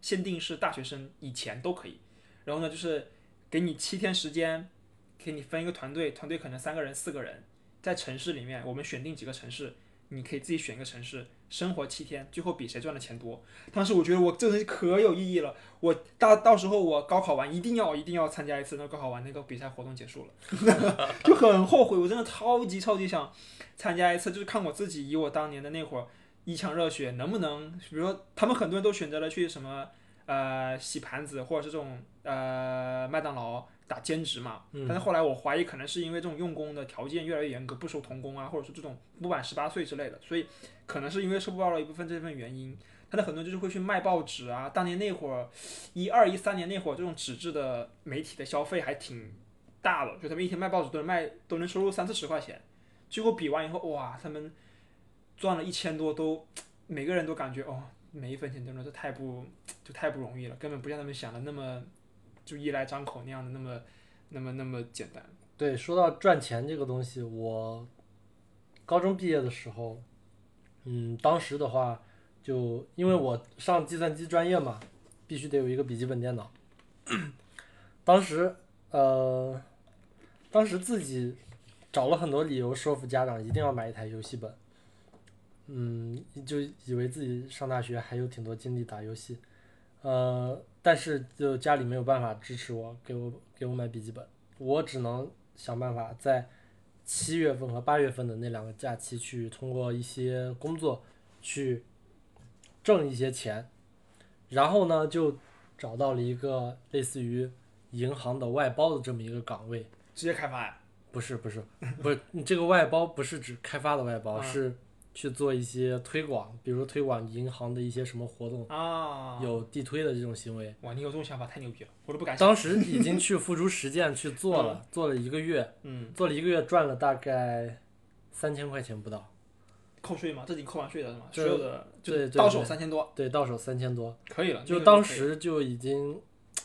S1: 限定是大学生以前都可以。然后呢，就是给你七天时间，给你分一个团队，团队可能三个人、四个人，在城市里面，我们选定几个城市，你可以自己选一个城市生活七天，最后比谁赚的钱多。当时我觉得我这东西可有意义了，我到到时候我高考完一定要一定要参加一次，那高考完那个比赛活动结束了，<laughs> 就很后悔，我真的超级超级想参加一次，就是看我自己以我当年的那会儿一腔热血，能不能，比如说他们很多人都选择了去什么呃洗盘子，或者是这种呃麦当劳打兼职嘛。
S2: 嗯
S1: 但是后来我怀疑，可能是因为这种用工的条件越来越严格，不收童工啊，或者是这种不满十八岁之类的，所以可能是因为收不到了一部分这份原因。他的很多就是会去卖报纸啊，当年那会儿，一二一三年那会儿，这种纸质的媒体的消费还挺大的，就他们一天卖报纸都能卖都能收入三四十块钱，结果比完以后，哇，他们赚了一千多都，每个人都感觉哦，每一分钱真的是太不就太不容易了，根本不像他们想的那么就衣来张口那样的那么那么那么简单。
S2: 对，说到赚钱这个东西，我高中毕业的时候，嗯，当时的话，就因为我上计算机专业嘛，必须得有一个笔记本电脑。当时，呃，当时自己找了很多理由说服家长一定要买一台游戏本，嗯，就以为自己上大学还有挺多精力打游戏，呃，但是就家里没有办法支持我，给我给我买笔记本。我只能想办法在七月份和八月份的那两个假期去通过一些工作去挣一些钱，然后呢就找到了一个类似于银行的外包的这么一个岗位。
S1: 直接开发呀？
S2: 不是不是不是，你这个外包不是指开发的外包，
S1: 啊
S2: 是去做一些推广，比如推广银行的一些什么活动，
S1: 啊，
S2: 有地推的这种行为。
S1: 哇，你有这种想法太牛逼了，我都不敢想。
S2: 当时已经去付诸实践去做了，做了一个月，
S1: 嗯，
S2: 做了一个月赚了大概三千块钱不到，
S1: 扣税吗？这已经扣完税了是吗？所有的就
S2: 对对
S1: 到手三千多，
S2: 对，到手三千多，
S1: 可以了。
S2: 就当时就已经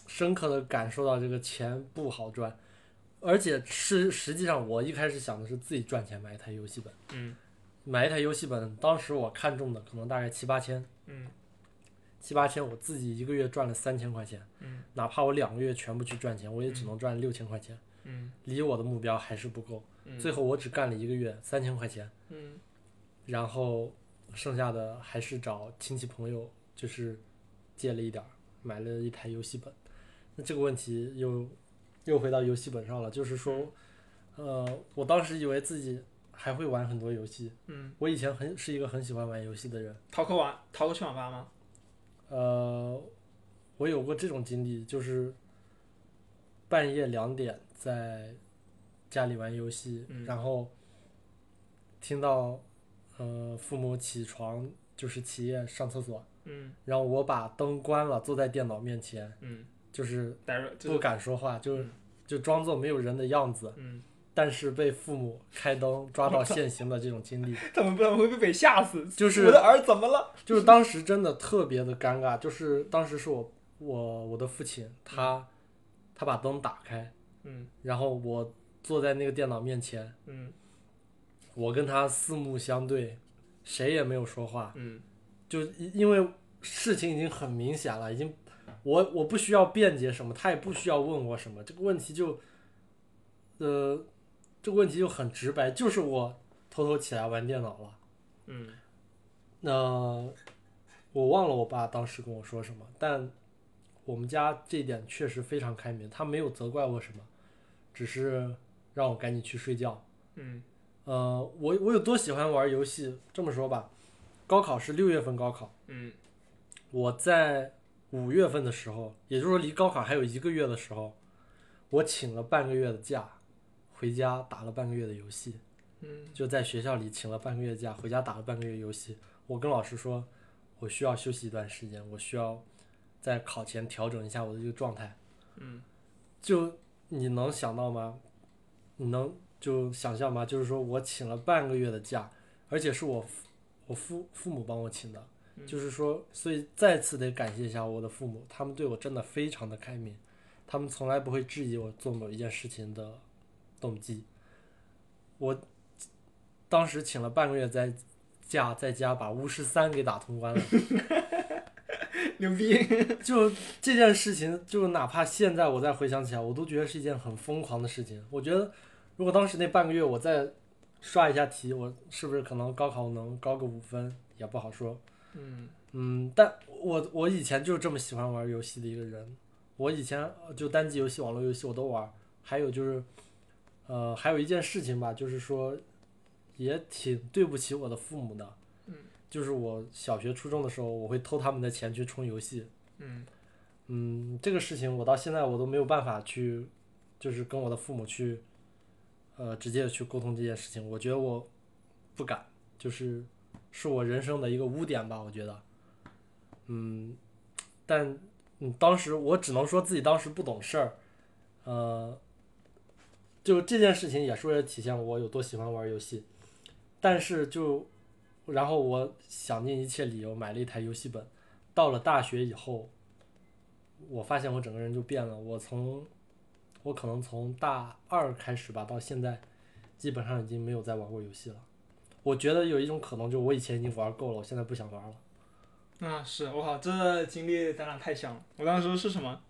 S2: 深刻的感受到这个钱不好赚，而且是实际上我一开始想的是自己赚钱买一台游戏本，
S1: 嗯
S2: 买一台游戏本，当时我看中的可能大概七八千，
S1: 嗯
S2: 七八千我自己一个月赚了三千块钱，
S1: 嗯
S2: 哪怕我两个月全部去赚钱，我也只能赚六千块钱，
S1: 嗯
S2: 离我的目标还是不够，
S1: 嗯
S2: 最后我只干了一个月三千块钱。
S1: 嗯
S2: 然后剩下的还是找亲戚朋友，就是借了一点儿，买了一台游戏本。那这个问题又又回到游戏本上了，就是说，呃，我当时以为自己还会玩很多游戏。
S1: 嗯，
S2: 我以前很是一个很喜欢玩游戏的人。
S1: 逃课玩逃课去网吧吗？
S2: 呃，我有过这种经历，就是半夜两点在家里玩游戏，
S1: 嗯。
S2: 然后听到呃父母起床就是起夜上厕所，
S1: 嗯。
S2: 然后我把灯关了，坐在电脑面前，
S1: 嗯，
S2: 就是不敢说话，就
S1: 嗯。
S2: 就装作没有人的样子，
S1: 嗯，
S2: 但是被父母开灯抓到现行的这种经历，<laughs>
S1: 他们他们会被被吓死。
S2: 就是
S1: 我的儿怎么了？
S2: 就是当时真的特别的尴尬，就是当时是我我我的父亲，他他把灯打开，
S1: 嗯
S2: 然后我坐在那个电脑面前，
S1: 嗯
S2: 我跟他四目相对，谁也没有说话，
S1: 嗯
S2: 就因因为事情已经很明显了，已经我我不需要辩解什么，他也不需要问我什么，这个问题就呃这个问题就很直白，就是我偷偷起来玩电脑了。
S1: 嗯
S2: 那我忘了我爸当时跟我说什么，但我们家这一点确实非常开明，他没有责怪我什么，只是让我赶紧去睡觉。
S1: 嗯
S2: 呃，我我有多喜欢玩游戏？这么说吧，高考是六月份高考，
S1: 嗯
S2: 我在五月份的时候，也就是说离高考还有一个月的时候，我请了半个月的假，回家打了半个月的游戏。
S1: 嗯
S2: 就在学校里请了半个月假，回家打了半个月游戏。我跟老师说，我需要休息一段时间，我需要在考前调整一下我的这个状态。
S1: 嗯
S2: 就你能想到吗？你能就想象吗？就是说我请了半个月的假，而且是我父我父父母帮我请的，
S1: 嗯
S2: 就是说，所以再次得感谢一下我的父母，他们对我真的非常的开明，他们从来不会质疑我做某一件事情的动机。我当时请了半个月在假，在家把巫师三给打通关了。<laughs>
S1: 牛逼。
S2: 就这件事情，就哪怕现在我再回想起来，我都觉得是一件很疯狂的事情。我觉得，如果当时那半个月我再刷一下题，我是不是可能高考能高个五分也不好说。
S1: 嗯
S2: 嗯，但我我以前就是这么喜欢玩游戏的一个人。我以前呃就单机游戏、网络游戏我都玩，还有就是，呃，还有一件事情吧，就是说，也挺对不起我的父母的。
S1: 嗯，
S2: 就是我小学、初中的时候，我会偷他们的钱去充游戏。
S1: 嗯
S2: 嗯，这个事情我到现在我都没有办法去，就是跟我的父母去，呃，直接的去沟通这件事情。我觉得我不敢，就是是我人生的一个污点吧，我觉得。嗯，但嗯，当时我只能说自己当时不懂事儿，呃，就这件事情也是为了体现我有多喜欢玩游戏，但是就，然后我想尽一切理由买了一台游戏本，到了大学以后。我发现我整个人就变了。我从我可能从大二开始吧，到现在基本上已经没有再玩过游戏了。我觉得有一种可能，就我以前已经玩够了，我现在不想玩了。
S1: 啊，是我靠，这经历咱俩太像了。我当时是什么？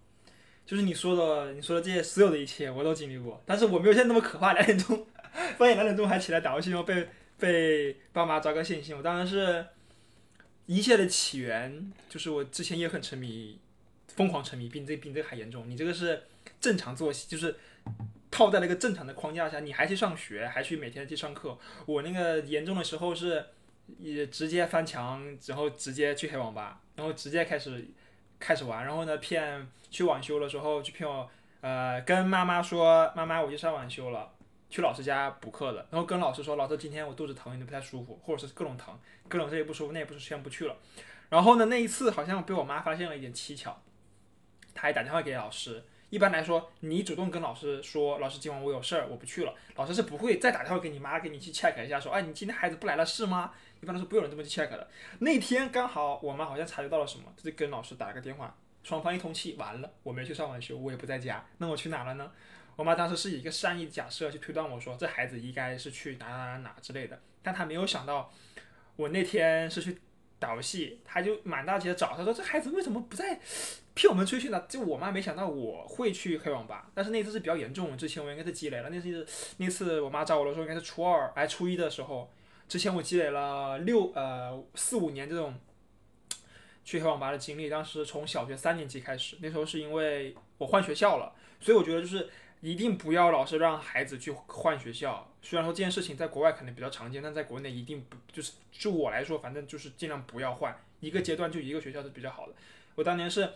S1: 就是你说的，你说的这些所有的一切，我都经历过，但是我没有现在那么可怕。<laughs> 两点钟，半夜两点钟还起来打游戏，然后被被爸妈抓个现行。我当然是一切的起源，就是我之前也很沉迷，疯狂沉迷，比你这比你这还严重。你这个是正常作息，就是套在了一个正常的框架下，你还去上学，还去每天去上课。我那个严重的时候是，也直接翻墙，然后直接去黑网吧，然后直接开始开始玩，然后呢骗去晚修的时候去骗我，呃，跟妈妈说妈妈我去上晚修了。去老师家补课的，然后跟老师说，老师今天我肚子疼，有点不太舒服，或者是各种疼，各种这也不舒服，那也不舒服，先不去了。然后呢，那一次好像被我妈发现了一点蹊跷，她还打电话给老师。一般来说，你主动跟老师说，老师今晚我有事儿，我不去了，老师是不会再打电话给你妈，给你去 check 一下，说，哎，你今天孩子不来了是吗？一般来说不有人这么去 check 的。那天刚好我妈好像察觉到了什么，就跟老师打了个电话，双方一通气，完了，我没去上晚修，我也不在家，那我去哪了呢？我妈当时是以一个善意的假设去推断我说，这孩子应该是去哪哪哪哪之类的，但她没有想到，我那天是去打游戏，她就满大街找，她说这孩子为什么不在骗我们出去呢？就我妈没想到我会去黑网吧，但是那次是比较严重，之前我应该是积累了，那次那次我妈找我的时候应该是初二哎初一的时候，之前我积累了六呃四五年这种去黑网吧的经历，当时从小学三年级开始，那时候是因为我换学校了，所以我觉得就是一定不要老是让孩子去换学校。虽然说这件事情在国外可能比较常见，但在国内一定不就是就我来说，反正就是尽量不要换，一个阶段就一个学校是比较好的。我当年是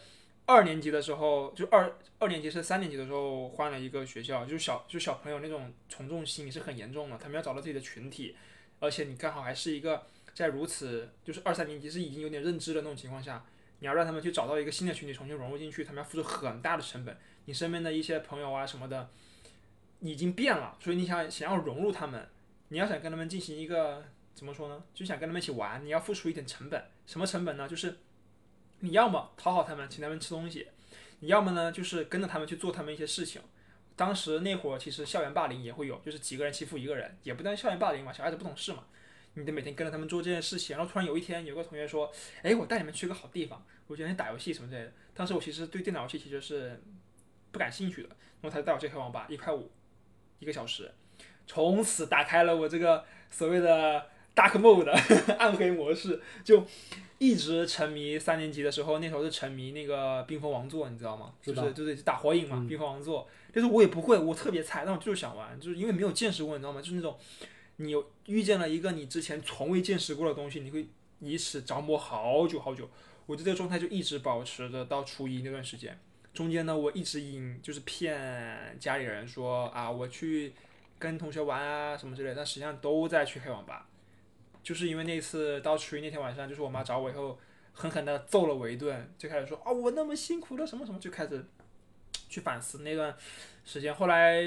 S1: 二年级的时候，就二二年级是三年级的时候换了一个学校，就是小就小朋友那种从众心理是很严重的，他们要找到自己的群体，而且你刚好还是一个在如此就是二三年级是已经有点认知的那种情况下，你要让他们去找到一个新的群体，重新融入进去，他们要付出很大的成本。你身边的一些朋友啊什么的已经变了，所以你想想要融入他们，你要想跟他们进行一个怎么说呢？就想跟他们一起玩，你要付出一点成本。什么成本呢？就是你要么讨好他们，请他们吃东西；你要么呢，就是跟着他们去做他们一些事情。当时那会儿其实校园霸凌也会有，就是几个人欺负一个人，也不但校园霸凌嘛，小孩子不懂事嘛，你得每天跟着他们做这件事情。然后突然有一天，有个同学说：“哎，我带你们去个好地方，我觉得你打游戏什么之类的。”当时我其实对电脑游戏其实是不感兴趣的，然后他就带我去开网吧，一块五一个小时，从此打开了我这个所谓的 dark mode <laughs> 暗黑模式，就一直沉迷。三年级的时候，那时候是沉迷那个冰封王座，你知道吗？就是就是打火影嘛，
S2: 嗯
S1: 冰封王座。但是我也不会，我特别菜，但我就是想玩，就是因为没有见识过，你知道吗？就是那种你有遇见了一个你之前从未见识过的东西，你会以此着魔好久好久。我就这个状态就一直保持着到初一那段时间。中间呢，我一直引就是骗家里人说啊，我去跟同学玩啊什么之类，但实际上都在去黑网吧。就是因为那次到初一那天晚上，就是我妈找我以后，狠狠的揍了我一顿，就开始说啊，我那么辛苦了什么什么，就开始去反思那段时间。后来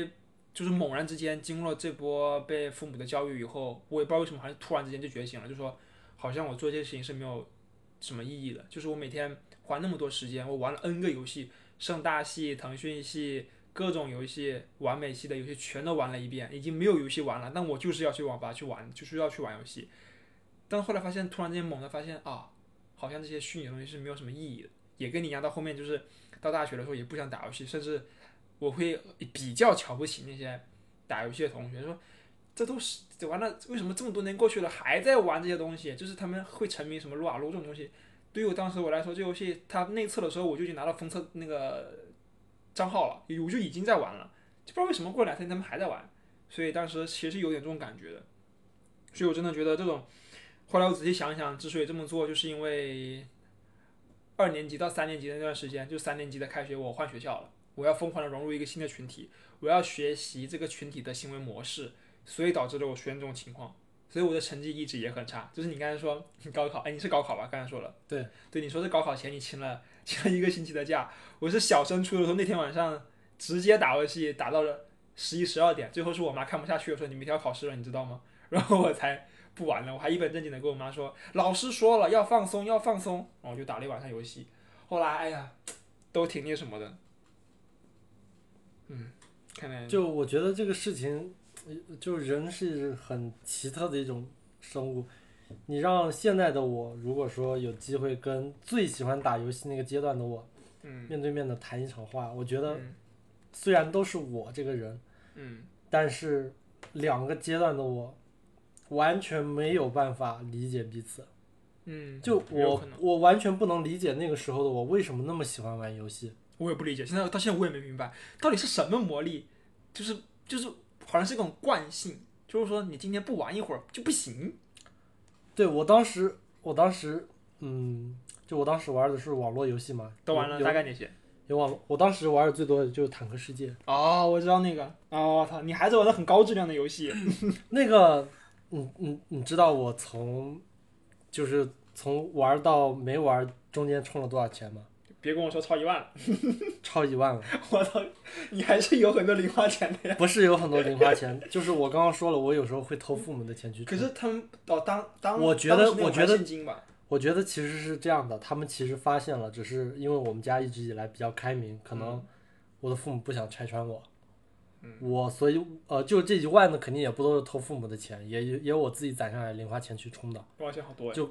S1: 就是猛然之间经过了这波被父母的教育以后，我也不知道为什么，好像突然之间就觉醒了，就说好像我做这些事情是没有什么意义的。就是我每天花那么多时间，我玩了 N 个游戏，盛大系、腾讯系。各种游戏，完美系的游戏全都玩了一遍，已经没有游戏玩了。但我就是要去网吧去玩，就是要去玩游戏。但后来发现，突然间猛地发现啊，好像这些虚拟的东西是没有什么意义的。也跟你一样，到后面就是到大学的时候也不想打游戏，甚至我会比较瞧不起那些打游戏的同学，说这都是这完了，为什么这么多年过去了还在玩这些东西？就是他们会沉迷什么撸啊撸这种东西。对于我当时我来说，这游戏它内测的时候我就已经拿到封测那个账号了，我就已经在玩了，就不知道为什么过两天他们还在玩，所以当时其实有点这种感觉的。所以我真的觉得这种，后来我仔细想想，之所以这么做，就是因为二年级到三年级的那段时间，就三年级的开学我换学校了，我要疯狂的融入一个新的群体，我要学习这个群体的行为模式，所以导致了我出现这种情况。所以我的成绩一直也很差，就是你刚才说你高考，哎，你是高考吧？刚才说了，
S2: 对，
S1: 对，你说是高考前你请了请了一个星期的假，我是小升初的时候那天晚上直接打游戏打到了十一十二点，最后是我妈看不下去了，说你明天要考试了，你知道吗？<laughs> 然后我才不玩了，我还一本正经的跟我妈说，老师说了要放松要放松，然后我就打了一晚上游戏，后来哎呀，都挺那什么的，嗯，看来
S2: 就我觉得这个事情，呃就人是很奇特的一种生物。你让现在的我，如果说有机会跟最喜欢打游戏那个阶段的我
S1: 嗯。
S2: 面对面的谈一场话，我觉得
S1: 嗯。
S2: 虽然都是我这个人，
S1: 嗯。
S2: 但是两个阶段的我完全没有办法理解彼此。
S1: 嗯，
S2: 就我我完全不能理解那个时候的我为什么那么喜欢玩游戏。
S1: 我也不理解，现在到现在我也没明白，到底是什么魔力，就是就是好像是一种惯性，就是说你今天不玩一会儿就不行。
S2: 对我当时，我当时，嗯，就我当时玩的是网络游戏嘛，
S1: 都玩了大概哪些？
S2: 有网，我当时玩的最多的就是《坦克世界》
S1: 哦，我知道那个。哦，我操，你还是玩的很高质量的游戏。
S2: 那个，嗯嗯，你知道我从就是从玩到没玩中间充了多少钱吗？
S1: 别跟我说超一万了，<laughs>
S2: 超一万了，<laughs>
S1: 我操，你还是有很多零花钱的呀。
S2: 不是有很多零花钱，就是我刚刚说了，我有时候会偷父母的钱去。
S1: 可是他们哦，当当
S2: 我觉得我觉得我觉得其实是这样的，他们其实发现了，只是因为我们家一直以来比较开明，可能我的父母不想拆穿我，我所以呃，就这一万呢，肯定也不都是偷父母的钱，也也有我自己攒下来的零花钱去充的，
S1: 零花钱好多呀。<laughs>
S2: 就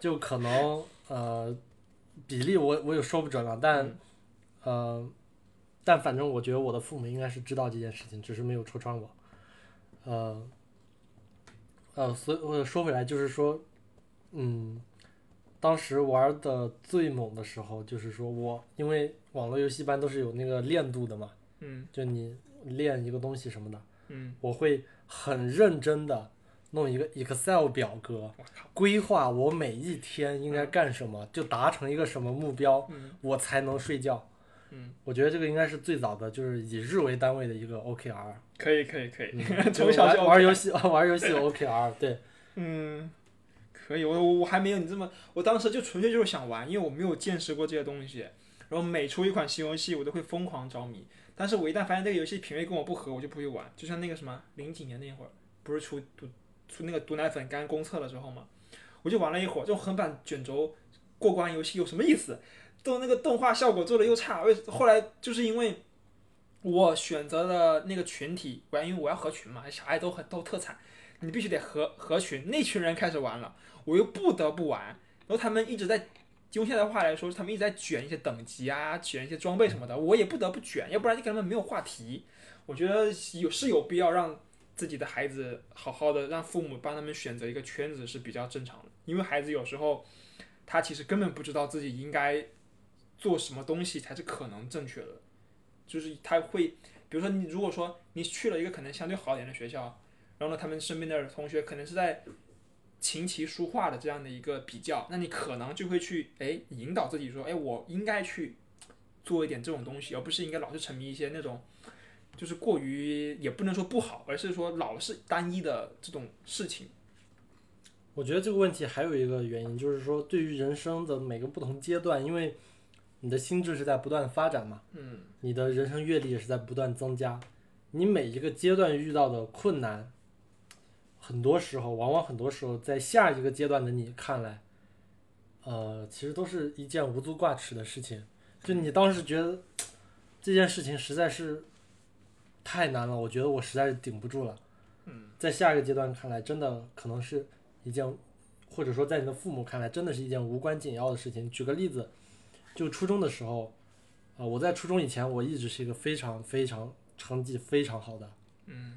S2: 就可能呃比例我我也说不准了，但、呃但反正我觉得我的父母应该是知道这件事情，只是没有戳穿我，呃呃，所以我说回来就是说，嗯，当时玩的最猛的时候，就是说我因为网络游戏一般都是有那个练度的嘛，
S1: 嗯
S2: 就你练一个东西什么的，
S1: 嗯，
S2: 我会很认真的弄一个 Excel 表格，规划我每一天应该干什么，就达成一个什么目标，
S1: 嗯
S2: 我才能睡觉。
S1: 嗯，
S2: 我觉得这个应该是最早的，就是以日为单位的一个 OKR。
S1: 可以可以可以，
S2: 嗯 <laughs>
S1: 从小就
S2: 玩玩游戏，玩游戏 OKR，<laughs> 对，
S1: 嗯，可以，我我我还没有你这么，我当时就纯粹就是想玩，因为我没有见识过这些东西。然后每出一款新游戏，我都会疯狂着迷。但是我一旦发现这个游戏品味跟我不合，我就不会玩。就像那个什么零几年那会儿，不是出毒出那个毒奶粉刚公测的时候嘛，我就玩了一会儿，这种横版卷轴过关游戏有什么意思？动那个动画效果做的又差，为后来就是因为我选择了那个群体，我要因为我要合群嘛，小孩都很都特惨。你必须得合合群，那群人开始玩了，我又不得不玩，然后他们一直在，用现在的话来说，他们一直在卷一些等级啊，卷一些装备什么的，我也不得不卷，要不然你跟他们没有话题。我觉得有是有必要让自己的孩子好好的，让父母帮他们选择一个圈子是比较正常的，因为孩子有时候他其实根本不知道自己应该做什么东西才是可能正确的，就是他会，比如说你如果说你去了一个可能相对好一点的学校。然后呢，他们身边的同学可能是在琴棋书画的这样的一个比较，那你可能就会去哎引导自己说，哎，我应该去做一点这种东西，而不是应该老是沉迷一些那种就是过于也不能说不好，而是说老是单一的这种事情。
S2: 我觉得这个问题还有一个原因，就是说对于人生的每个不同阶段，因为你的心智是在不断发展嘛，
S1: 嗯
S2: 你的人生阅历也是在不断增加，你每一个阶段遇到的困难，很多时候，往往很多时候，在下一个阶段的你看来，呃，其实都是一件无足挂齿的事情。就你当时觉得这件事情实在是太难了，我觉得我实在是顶不住了。
S1: 嗯
S2: 在下一个阶段看来，真的可能是一件，或者说在你的父母看来，真的是一件无关紧要的事情。举个例子，就初中的时候，啊、我在初中以前，我一直是一个非常非常成绩非常好的。
S1: 嗯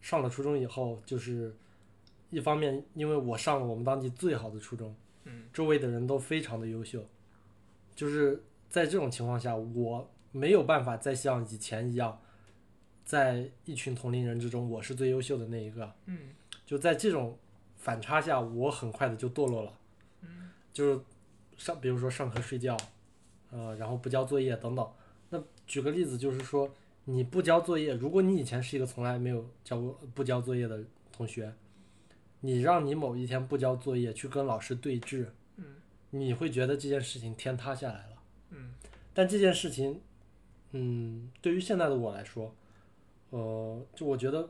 S2: 上了初中以后，就是一方面，因为我上了我们当地最好的初中，
S1: 嗯
S2: 周围的人都非常的优秀，就是在这种情况下，我没有办法再像以前一样，在一群同龄人之中，我是最优秀的那一个。
S1: 嗯
S2: 就在这种反差下，我很快的就堕落了。
S1: 嗯
S2: 就是上，比如说上课睡觉，呃，然后不交作业等等。那举个例子，就是说你不交作业，如果你以前是一个从来没有交过不交作业的同学，你让你某一天不交作业去跟老师对峙，
S1: 嗯
S2: 你会觉得这件事情天塌下来了。
S1: 嗯
S2: 但这件事情，嗯，对于现在的我来说，呃，就我觉得，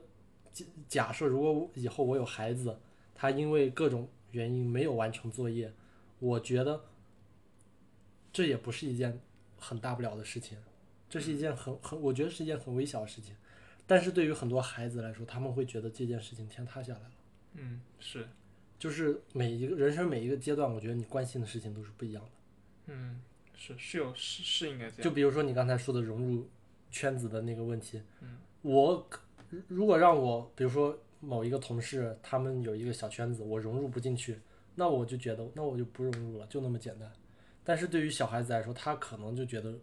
S2: 假假设如果以后我有孩子，他因为各种原因没有完成作业，我觉得这也不是一件很大不了的事情，这是一件很很，我觉得是一件很微小的事情。但是对于很多孩子来说，他们会觉得这件事情天塌下来了。
S1: 嗯是
S2: 就是每一个人生每一个阶段，我觉得你关心的事情都是不一样的。
S1: 嗯是是有是是应该这样。
S2: 就比如说你刚才说的融入圈子的那个问题，
S1: 嗯
S2: 我可如果让我，比如说某一个同事，他们有一个小圈子，我融入不进去，那我就觉得，那我就不融入了，就那么简单。但是对于小孩子来说，他可能就觉得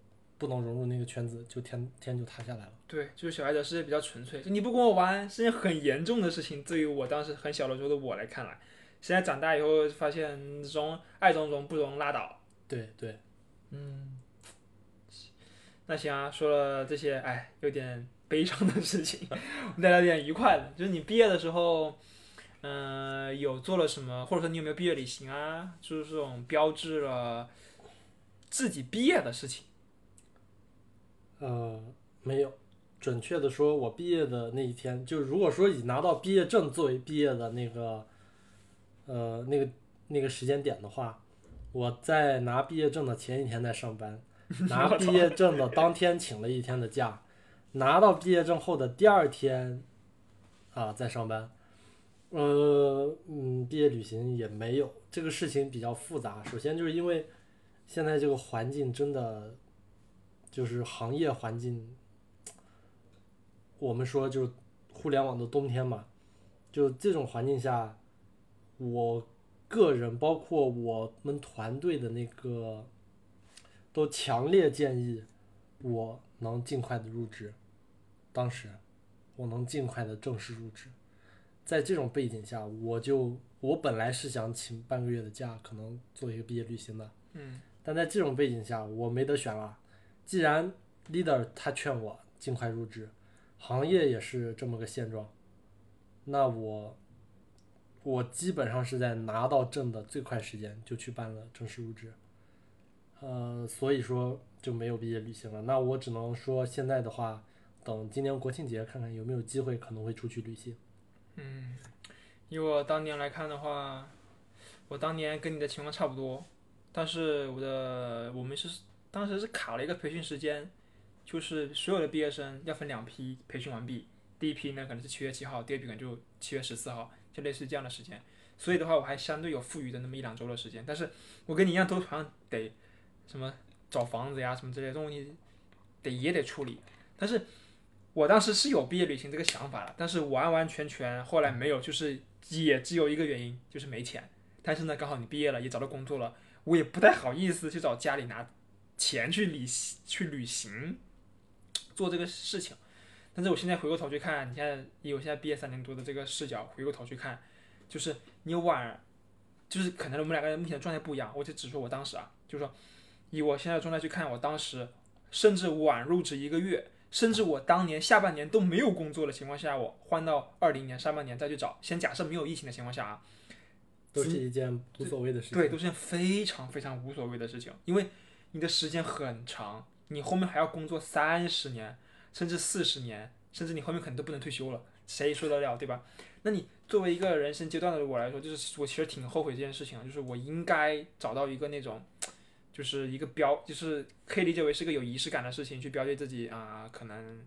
S2: 不能融入那个圈子，就天天就塌下来了。
S1: 对，就是小孩子是比较纯粹，就你不跟我玩是件很严重的事情。对于我当时很小的时候的我来看来，现在长大以后发现融爱融融不融拉倒。
S2: 对对，
S1: 嗯，那行啊，说了这些，哎，有点悲伤的事情，我们再来点愉快的。就是你毕业的时候，嗯、有做了什么，或者说你有没有毕业旅行啊？就是这种标志了自己毕业的事情。
S2: 呃，没有。准确的说，我毕业的那一天，就如果说以拿到毕业证作为毕业的那个，呃，那个那个时间点的话，我在拿毕业证的前一天在上班，<laughs> 拿毕业证的当天请了一天的假，拿到毕业证后的第二天，啊，在上班。呃，嗯，毕业旅行也没有，这个事情比较复杂。首先就是因为现在这个环境真的，就是行业环境，我们说就是互联网的冬天嘛，就这种环境下，我个人包括我们团队的那个，都强烈建议我能尽快的入职。当时我能尽快的正式入职。在这种背景下，我就我本来是想请半个月的假，可能做一个毕业旅行的。
S1: 嗯
S2: 但在这种背景下，我没得选了。既然 leader 他劝我尽快入职，行业也是这么个现状，那我我基本上是在拿到证的最快时间就去办了正式入职。呃，所以说就没有毕业旅行了。那我只能说，现在的话，等今年国庆节看看有没有机会，可能会出去旅行。
S1: 嗯，以我当年来看的话，我当年跟你的情况差不多，但是我的我们是当时是卡了一个培训时间，就是所有的毕业生要分两批培训完毕，第一批呢可能是七月七号，第二批可能就七月十四号，就类似这样的时间。所以的话，我还相对有富裕的那么一两周的时间，但是我跟你一样，都好像得什么找房子呀什么之类的东西，得也得处理。但是我当时是有毕业旅行这个想法的，但是完完全全后来没有，就是也只有一个原因，就是没钱。但是呢，刚好你毕业了，也找到工作了，我也不太好意思去找家里拿钱去旅去旅行，做这个事情。但是我现在回过头去看，你现在以我现在毕业三年多的这个视角回过头去看，就是你晚，就是可能我们两个人目前的状态不一样。我就只说我当时啊，就是说以我现在的状态去看，我当时甚至晚入职一个月，甚至我当年下半年都没有工作的情况下，我换到二零年上半年再去找，先假设没有疫情的情况下啊，
S2: 都是一件无所谓的事情。
S1: 对，都是件非常非常无所谓的事情，因为你的时间很长，你后面还要工作三十年，甚至四十年，甚至你后面可能都不能退休了，谁说得了，对吧？那你作为一个人生阶段的我来说，就是我其实挺后悔这件事情，就是我应该找到一个那种，就是一个标，就是可以理解为是个有仪式感的事情，去标记自己啊、可能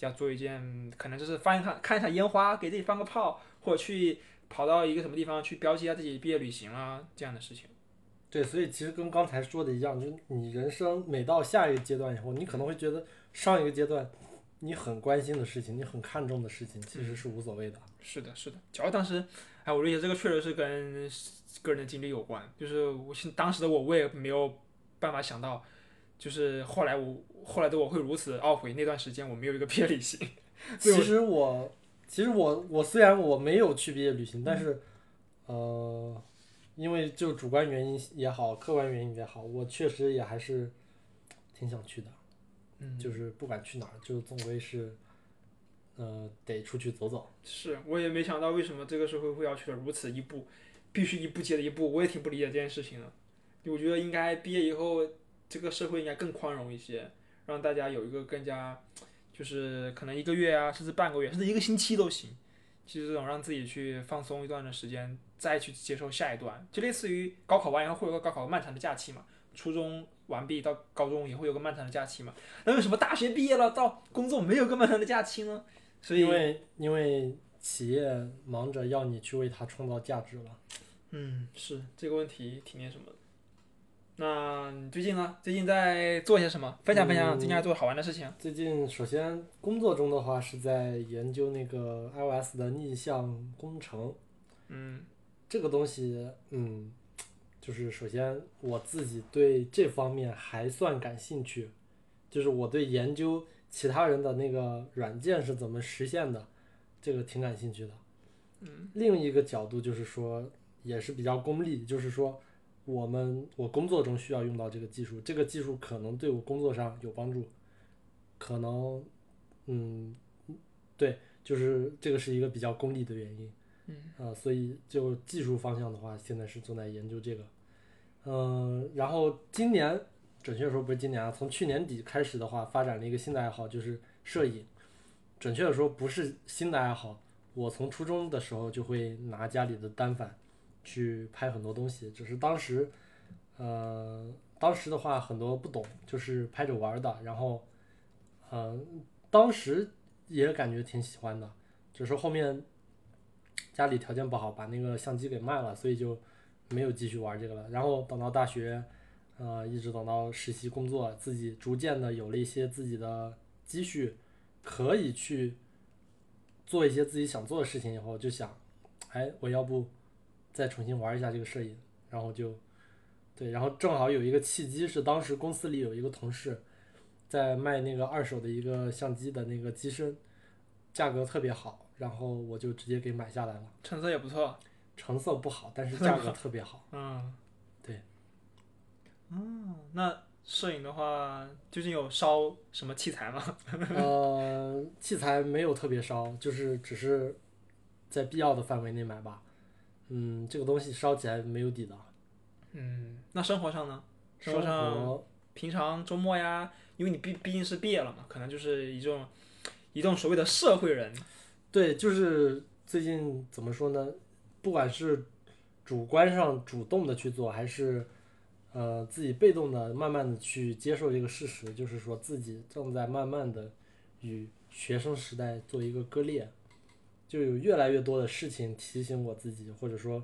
S1: 要做一件，可能就是放一看看一场烟花，给自己放个炮，或者去跑到一个什么地方去标记一下自己毕业旅行啊这样的事情。
S2: 对，所以其实跟刚才说的一样，就是你人生每到下一个阶段以后，你可能会觉得上一个阶段你很关心的事情，你很看重的事情，其实是无所谓的。
S1: 是的，是的。主要当时，哎，我理解这个确实是跟个人的经历有关。就是我现当时的我，我也没有办法想到，就是后来我后来的我会如此懊悔那段时间我没有一个 <laughs> 毕业旅行。
S2: 其实我，其实我，我虽然我没有去毕业旅行，但是，呃，因为就主观原因也好，客观原因也好，我确实也还是挺想去的。
S1: 嗯，
S2: 就是不管去哪儿，就总归是，呃，得出去走走。
S1: 是，我也没想到为什么这个社会会要去如此一步，必须一步接着一步，我也挺不理解这件事情的。我觉得应该毕业以后，这个社会应该更宽容一些，让大家有一个更加，就是可能一个月啊，甚至半个月，甚至一个星期都行。其实这种让自己去放松一段的时间，再去接受下一段，就类似于高考完以后会有个高考漫长的假期嘛。初中完毕到高中也会有个漫长的假期嘛。那为什么大学毕业了到工作没有个漫长的假期呢？所以
S2: 因为因为企业忙着要你去为它创造价值了。
S1: 嗯，是这个问题挺那什么的。那你最近呢？最近在做些什么？分享分享最近在做好玩的事情。
S2: 最近首先工作中的话是在研究那个 iOS 的逆向工程，
S1: 嗯
S2: 这个东西，嗯，就是首先我自己对这方面还算感兴趣，就是我对研究其他人的那个软件是怎么实现的，这个挺感兴趣的。
S1: 嗯
S2: 另一个角度就是说，也是比较功利，就是说我们我工作中需要用到这个技术，这个技术可能对我工作上有帮助，可能，嗯，对，就是这个是一个比较功利的原因。
S1: 嗯
S2: 呃，所以就技术方向的话，现在是正在研究这个。嗯、然后今年，准确说不是今年啊，从去年底开始的话，发展了一个新的爱好，就是摄影。准确的说不是新的爱好，我从初中的时候就会拿家里的单反去拍很多东西，只是当时，呃，当时的话很多不懂，就是拍着玩的，然后，呃，当时也感觉挺喜欢的，只是后面家里条件不好，把那个相机给卖了，所以就没有继续玩这个了。然后等到大学，呃，一直等到实习工作，自己逐渐的有了一些自己的积蓄，可以去做一些自己想做的事情以后，就想，哎，我要不再重新玩一下这个摄影，然后就，对，然后正好有一个契机是当时公司里有一个同事，在卖那个二手的一个相机的那个机身，价格特别好，然后我就直接给买下来了。
S1: 成色也不错。
S2: 成色不好，但是 <laughs> 价格特别好。
S1: 嗯，
S2: 对。
S1: 嗯，那摄影的话，究竟有烧什么器材吗？<laughs>
S2: 呃，器材没有特别烧，就是只是在必要的范围内买吧。嗯，这个东西烧起来没有底的。
S1: 嗯，那生活上呢？生
S2: 生
S1: 活上
S2: 活
S1: 平常周末呀，因为你毕毕竟是毕业了嘛，可能就是一种一种所谓的社会人。
S2: 对，就是最近怎么说呢？不管是主观上主动的去做，还是呃自己被动的慢慢的去接受这个事实，就是说自己正在慢慢的与学生时代做一个割裂，就有越来越多的事情提醒我自己，或者说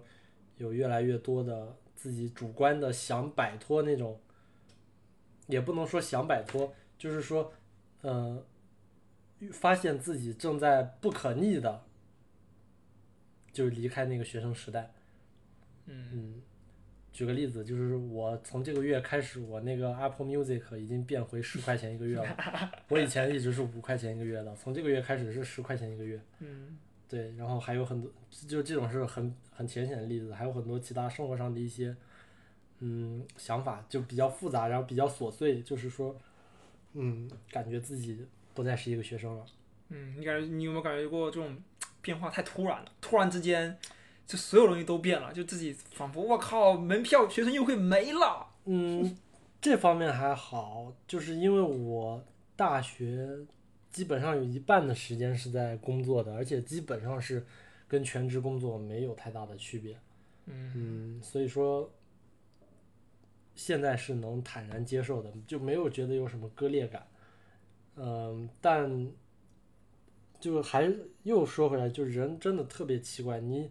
S2: 有越来越多的自己主观的想摆脱那种，也不能说想摆脱，就是说，呃，发现自己正在不可逆的。就是离开那个学生时代。
S1: 嗯
S2: 举个例子，就是我从这个月开始，我那个 Apple Music 已经变回十块钱一个月了。<laughs> 我以前一直是五块钱一个月的，从这个月开始是十块钱一个月。
S1: 嗯
S2: 对，然后还有很多，就这种是很很浅显的例子，还有很多其他生活上的一些，嗯，想法就比较复杂，然后比较琐碎，就是说，嗯，感觉自己不再是一个学生了。
S1: 嗯，你感觉你有没有感觉过这种变化太突然了？突然之间，就所有东西都变了，就自己仿佛我靠，门票学生优惠没了。
S2: 嗯，这方面还好，就是因为我大学基本上有一半的时间是在工作的，而且基本上是跟全职工作没有太大的区别。
S1: 嗯
S2: 嗯，所以说现在是能坦然接受的，就没有觉得有什么割裂感。嗯，但就还又说回来，就是人真的特别奇怪，你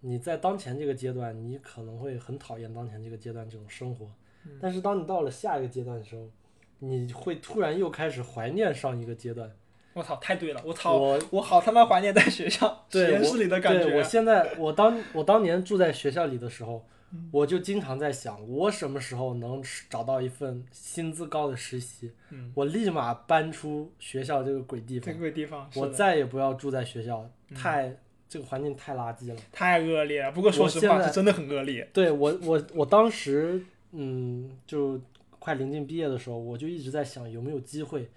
S2: 你在当前这个阶段，你可能会很讨厌当前这个阶段这种生活，但是当你到了下一个阶段的时候，你会突然又开始怀念上一个阶段。
S1: 我操，太对了！我操，
S2: 我
S1: 我好他妈怀念在学校实
S2: 对
S1: 验室里的感
S2: 对我。现在，我当我当年住在学校里的时候，
S1: 嗯
S2: 我就经常在想，我什么时候能找到一份薪资高的实习，
S1: 嗯，
S2: 我立马搬出学校这个鬼地方，
S1: 这个地方
S2: 我再也不要住在学校，
S1: 嗯
S2: 太这个环境太垃圾了。
S1: 太恶劣了。不过说实话，是真的很恶劣。
S2: 对我，我我当时，嗯，就快临近毕业的时候，我就一直在想有没有机会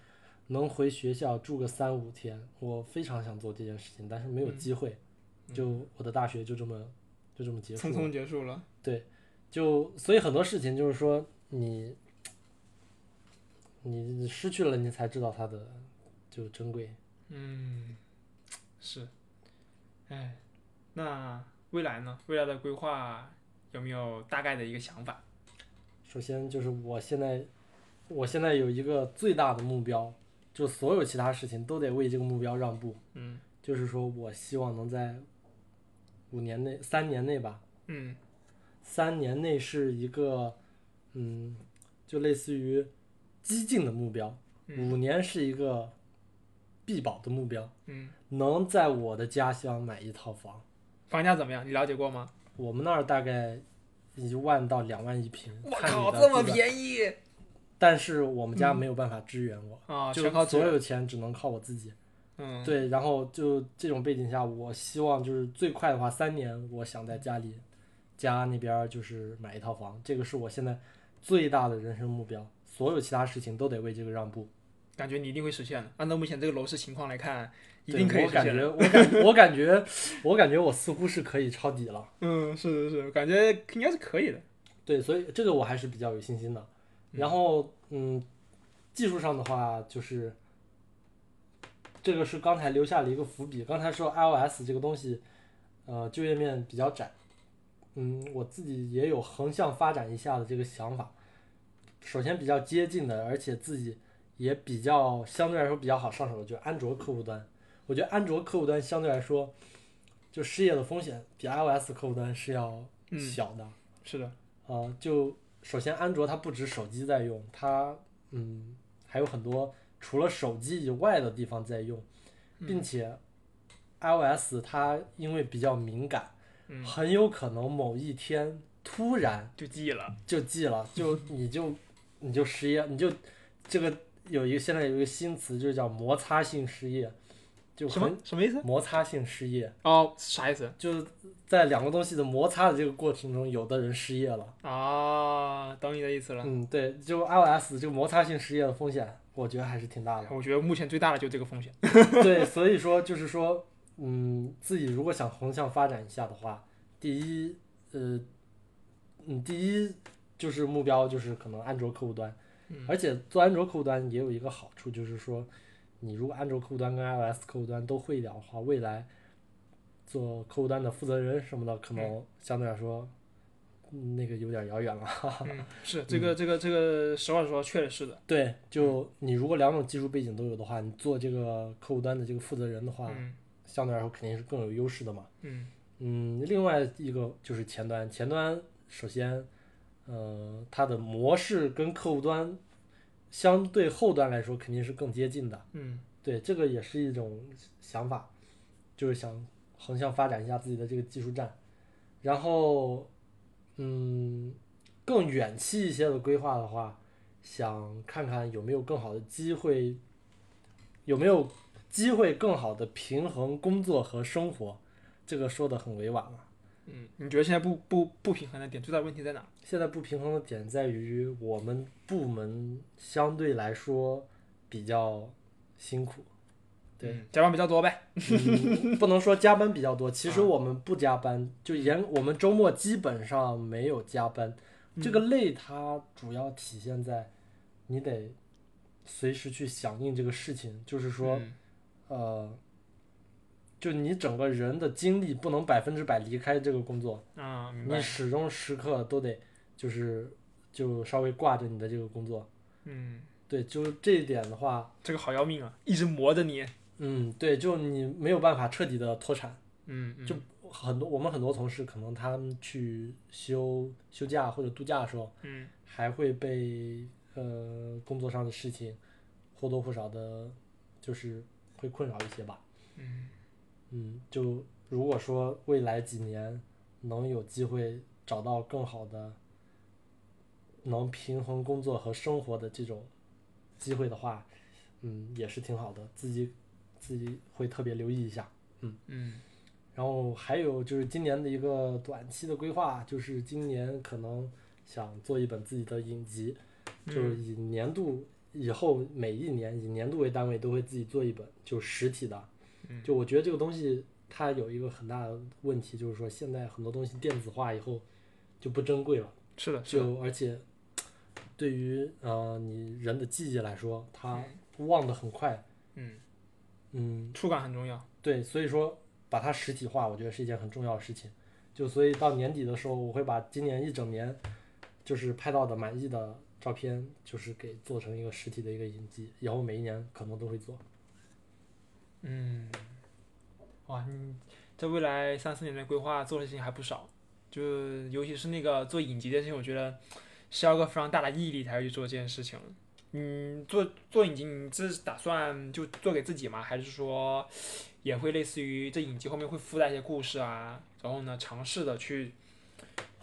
S2: 能回学校住个三五天。我非常想做这件事情，但是没有
S1: 嗯
S2: 机会。就我的大学就这么就这么结束了。
S1: 匆匆结束了。
S2: 就所以很多事情就是说你，你失去了，你才知道它的就珍贵。
S1: 嗯，是。哎，那未来呢？未来的规划有没有大概的一个想法？
S2: 首先就是我现在，我现在有一个最大的目标，就所有其他事情都得为这个目标让步。
S1: 嗯
S2: 就是说我希望能在五年内、三年内吧，
S1: 嗯
S2: 三年内是一个，嗯，就类似于激进的目标，
S1: 嗯
S2: 五年是一个必保的目标，
S1: 嗯，
S2: 能在我的家乡买一套房。
S1: 房价怎么样？你了解过吗？
S2: 我们那儿大概一万到两万一平，
S1: 我靠，这么便宜
S2: 但是我们家没有办法支援我，
S1: 啊！
S2: 就
S1: 全靠
S2: 所有钱只能靠我自己。
S1: 嗯，
S2: 对，然后就这种背景下，我希望就是最快的话，三年，我想在家里家那边就是买一套房，这个是我现在最大的人生目标。所有其他事情都得为这个让步。
S1: 感觉你一定会实现的。按照目前这个楼市情况来看，一定可以
S2: 我感觉，
S1: 实现的。
S2: 我感，我感觉，我感觉我似乎是可以抄底了。
S1: 嗯，是是是，感觉应该是可以的。
S2: 对，所以这个我还是比较有信心的。然后，嗯，技术上的话，就是这个是刚才留下了一个伏笔。刚才说 iOS 这个东西，呃，就业面比较窄。嗯，我自己也有横向发展一下的这个想法。首先比较接近的，而且自己也比较相对来说比较好上手的，就是安卓客户端。我觉得安卓客户端相对来说，就失业的风险比 iOS 客户端是要
S1: 嗯，
S2: 小的。
S1: 是的，
S2: 呃，就首先安卓它不止手机在用，它嗯还有很多除了手机以外的地方在用，并且 iOS 它因为比较敏感，
S1: 嗯
S2: 很有可能某一天突然
S1: 就记了。
S2: 就记了，<laughs> 就你就你就失业，你就这个有一个现在有一个新词，就是叫摩擦性失业，就
S1: 什么
S2: 很
S1: 什么意思？
S2: 摩擦性失业，
S1: 哦，啥意思？
S2: 就是在两个东西的摩擦的这个过程中，有的人失业了。
S1: 啊，懂你的意思了。
S2: 嗯，对，就 iOS 这个摩擦性失业的风险，我觉得还是挺大的。
S1: 我觉得目前最大的就是这个风险。<laughs>
S2: 对，所以说就是说，嗯，自己如果想横向发展一下的话，第一，呃，嗯，第一就是目标就是可能安卓客户端，
S1: 嗯
S2: 而且做安卓客户端也有一个好处，就是说，你如果安卓客户端跟 iOS 客户端都会一点的话，未来做客户端的负责人什么的，可能相对来说，嗯那个有点遥远了。
S1: 嗯，是这个这个这个，实话实说，确实是的。
S2: 对，就你如果两种技术背景都有的话，你做这个客户端的这个负责人的话，
S1: 嗯
S2: 相对来说肯定是更有优势的嘛。
S1: 嗯
S2: 嗯，另外一个就是前端，前端首先，呃，它的模式跟客户端相对后端来说肯定是更接近的。
S1: 嗯
S2: 对，这个也是一种想法，就是想横向发展一下自己的这个技术栈，然后，嗯，更远期一些的规划的话，想看看有没有更好的机会，有没有机会更好的平衡工作和生活，这个说的很委婉了。
S1: 嗯，你觉得现在不不不平衡的点最大的问题在哪？
S2: 现在不平衡的点在于我们部门相对来说比较辛苦。对
S1: 嗯，加班比较多呗。
S2: 嗯，不能说加班比较多，<laughs> 其实
S1: 啊
S2: 我们不加班，就严我们周末基本上没有加班。这个累它主要体现在你得随时去响应这个事情，就是说，
S1: 嗯
S2: 呃，就你整个人的精力不能百分之百离开这个工作，
S1: 啊，明白
S2: 你。始终时刻都得就是就稍微挂着你的这个工作。
S1: 嗯，
S2: 对，就这一点的话，
S1: 这个好要命啊，一直磨着你。
S2: 嗯，对，就你没有办法彻底的脱产。
S1: 嗯，嗯
S2: 就很多我们很多同事可能他们去休休假或者度假的时候，
S1: 嗯
S2: 还会被呃工作上的事情或多或少的，就是会困扰一些吧。
S1: 嗯
S2: 嗯，就如果说未来几年能有机会找到更好的能平衡工作和生活的这种机会的话，嗯，也是挺好的，自己自己会特别留意一下。
S1: 嗯
S2: 然后还有就是今年的一个短期的规划，就是今年可能想做一本自己的影集，就是以年度以后每一年以年度为单位都会自己做一本，就实体的。
S1: 嗯
S2: 就我觉得这个东西它有一个很大的问题，就是说现在很多东西电子化以后就不珍贵了，
S1: 是的，是的。
S2: 就而且对于呃你人的记忆来说，它忘得很快。
S1: 嗯，
S2: 嗯，
S1: 触感很重要。
S2: 对，所以说把它实体化，我觉得是一件很重要的事情。就所以到年底的时候，我会把今年一整年就是拍到的满意的照片，就是给做成一个实体的一个影集，以后每一年可能都会做。
S1: 嗯，哇，你在未来三四年的规划做的事情还不少，就尤其是那个做影集的事情，我觉得是要个非常大的毅力才会去做这件事情。嗯，做做影集，你这是打算就做给自己吗？还是说也会类似于这影集后面会附带一些故事啊？然后呢，尝试的去